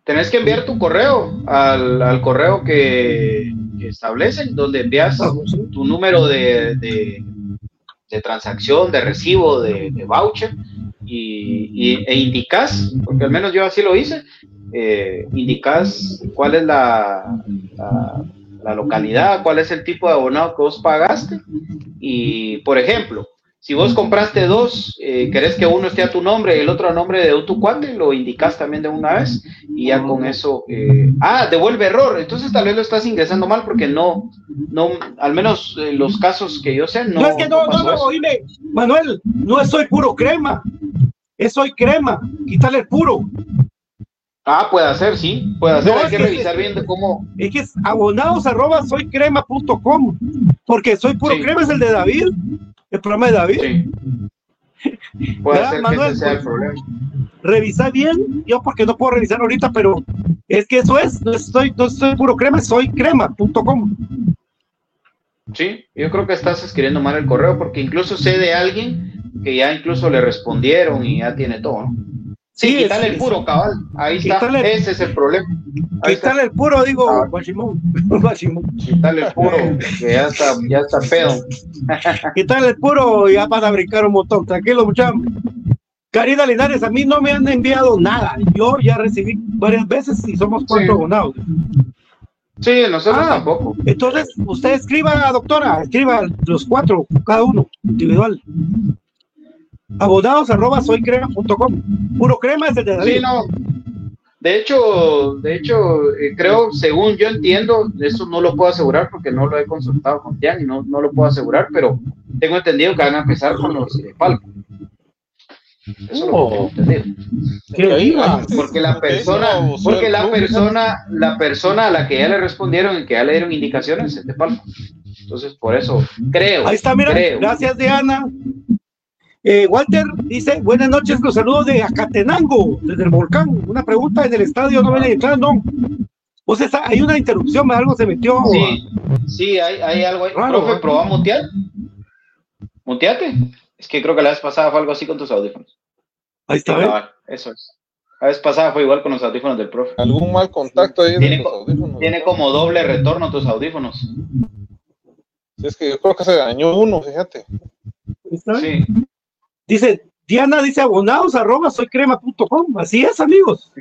Tenés que enviar tu correo al, al correo que, que establecen, donde envías tu número de, de, de transacción, de recibo, de, de voucher, y, y- e indicas, porque al menos yo así lo hice, eh, indicas cuál es la, la, la localidad, cuál es el tipo de abonado que vos pagaste, y por ejemplo, si vos compraste dos, eh, querés que uno esté a tu nombre y el otro a nombre de tu cuate, lo indicas también de una vez y ya con eso, eh, ah, devuelve error, entonces tal vez lo estás ingresando mal porque no, no, al menos en los casos que yo sé, no. no, es que no, no, no, oíme, Manuel, no soy puro crema, es soy crema, quítale el puro. Ah, puede ser, sí, puede ser, No, hay que que- revisar bien de cómo. Es que es abonados arroba soy crema.com, porque soy puro Sí. crema es el de David, el programa de David. Puede ¿Verdad, ser que Manuel? ese sea el Pues, problema. Revisa bien, yo porque no puedo revisar ahorita, pero es que eso es, no soy, no soy puro crema, soy crema.com. Sí, yo creo que estás escribiendo mal el correo porque incluso sé de alguien que ya incluso le respondieron y ya tiene todo, ¿no? Sí, es- el puro, cabal. Ahí está. Ese es el problema. Ahí está. El puro, digo, Ah. Quítale el puro, que ya está, ya está pedo. Quítale el puro y ya van a brincar un montón. Tranquilo, muchachos. Karina Linares, a mí no me han enviado nada. Yo ya recibí varias veces y somos cuatro Sí. abonados. Sí, nosotros Ah. tampoco. Entonces, usted escriba, doctora, escriba los cuatro, cada uno, individual. Abonados arroba soycrema.com. Puro crema es el de David. Sí, no. De hecho, de hecho, eh, creo, según yo entiendo, eso no lo puedo asegurar porque no lo he consultado con Tian y no, no lo puedo asegurar, pero tengo entendido que van a empezar con los de Falco. Eso lo tengo entendido. ¿Qué diga? Porque la persona, porque la persona, la persona a la que ya le respondieron y que ya le dieron indicaciones es de Falco. Entonces, por eso, creo. Ahí está, mira, creo. gracias Diana. Eh, Walter dice, buenas noches, los saludos de Acatenango, desde el volcán. Una pregunta en el estadio, no ven entrar, no. O sea, está- hay una interrupción, algo se metió. Sí, sí, hay, hay algo ahí. Raro, Profe, ¿eh? probá mutear. Muteate. Es que creo que la vez pasada fue algo así con tus audífonos. Ahí está, ¿eh? cabal, eso es. La vez pasada fue igual con los audífonos del profe. Algún mal contacto ahí Tiene, los co- audífonos. tiene como doble retorno tus audífonos. Sí, es que yo creo que se dañó uno, fíjate. Sí. Dice, Diana dice abonados arroba soycrema.com. Así es, amigos.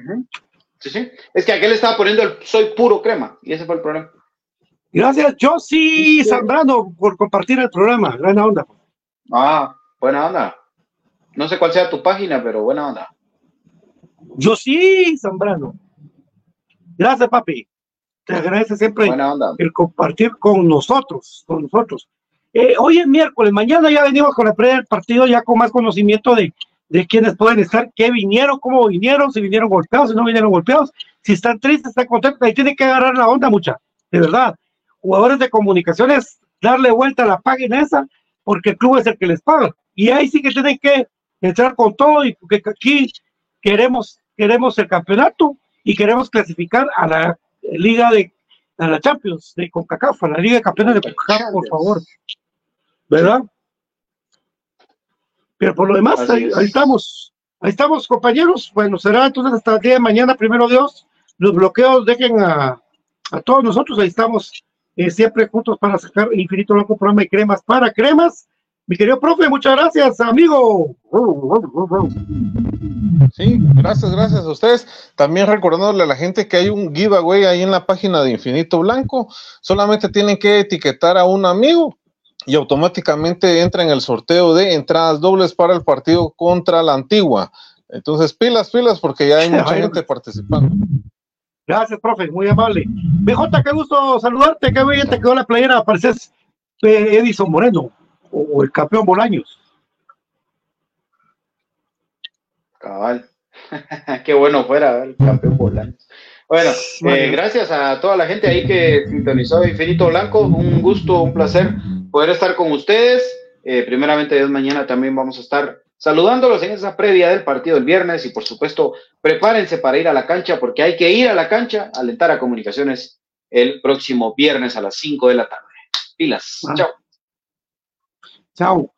Sí, sí. Es que aquel estaba poniendo el soy puro crema y ese fue el problema. Gracias, Josie Zambrano, por compartir el programa. Gran onda. Ah, buena onda. No sé cuál sea tu página, pero buena onda. Josie Zambrano. Gracias, papi. Te agradece siempre Buena onda. el compartir con nosotros, con nosotros. Eh, hoy es miércoles, mañana ya venimos con la previa del partido, ya con más conocimiento de, de quiénes pueden estar, qué vinieron, cómo vinieron, si vinieron golpeados, si no vinieron golpeados, si están tristes, están contentos, ahí tiene que agarrar la onda mucha, de verdad. Jugadores de comunicaciones, darle vuelta a la página esa, porque el club es el que les paga. Y ahí sí que tienen que entrar con todo, y porque aquí queremos, queremos el campeonato y queremos clasificar a la Liga de a la Champions de CONCACAF, a la Liga de Campeones de CONCACAF, por favor. ¿Verdad? Pero por lo demás, ahí, ahí estamos. Ahí estamos, compañeros. Bueno, será entonces hasta el día de mañana, primero Dios. Los bloqueos dejen a, a todos nosotros. Ahí estamos eh, siempre juntos para sacar Infinito Blanco programa de cremas para cremas. Mi querido profe, muchas gracias, amigo. Sí, gracias, gracias a ustedes. También recordándole a la gente que hay un giveaway ahí en la página de Infinito Blanco. Solamente tienen que etiquetar a un amigo y automáticamente entra en el sorteo de entradas dobles para el partido contra la Antigua. Entonces, pilas, pilas, porque ya hay mucha gente participando. Gracias, profe, muy amable. BJ, qué gusto saludarte, qué bien te quedó la playera, pareces eh, Edison Moreno o el campeón Bolaños. Cabal. Qué bueno fuera el campeón Bolaños. Bueno, eh, gracias a toda la gente ahí que sintonizó Infinito Blanco. Un gusto, un placer poder estar con ustedes. Eh, primeramente, Dios mañana también vamos a estar saludándolos en esa previa del partido del viernes y por supuesto prepárense para ir a la cancha porque hay que ir a la cancha, alentar a comunicaciones el próximo viernes a las 5 de la tarde. Pilas, Ah. chao. Chao.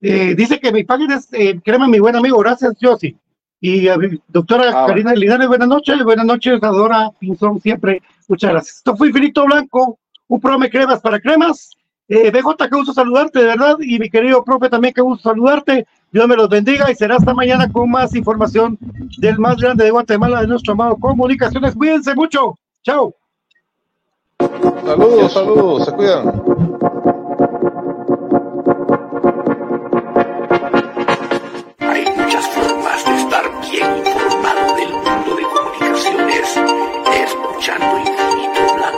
Eh, dice que mi página es, eh, créeme, mi buen amigo, gracias, Josi. Y a mi doctora Ah, Karina Linares, buenas noches, buenas noches, Adora Pinzón, siempre, muchas gracias. Esto fue Infinito Blanco, un programa de cremas para cremas. Eh, BJ, qué gusto saludarte, de verdad, y mi querido profe también, qué gusto saludarte. Dios me los bendiga y será hasta mañana con más información del más grande de Guatemala, de nuestro amado Comunicaciones. Cuídense mucho. Chao. Saludos, saludos, se cuidan. Hay muchas formas de estar bien informado del mundo de comunicaciones, escuchando Infinito Blanco.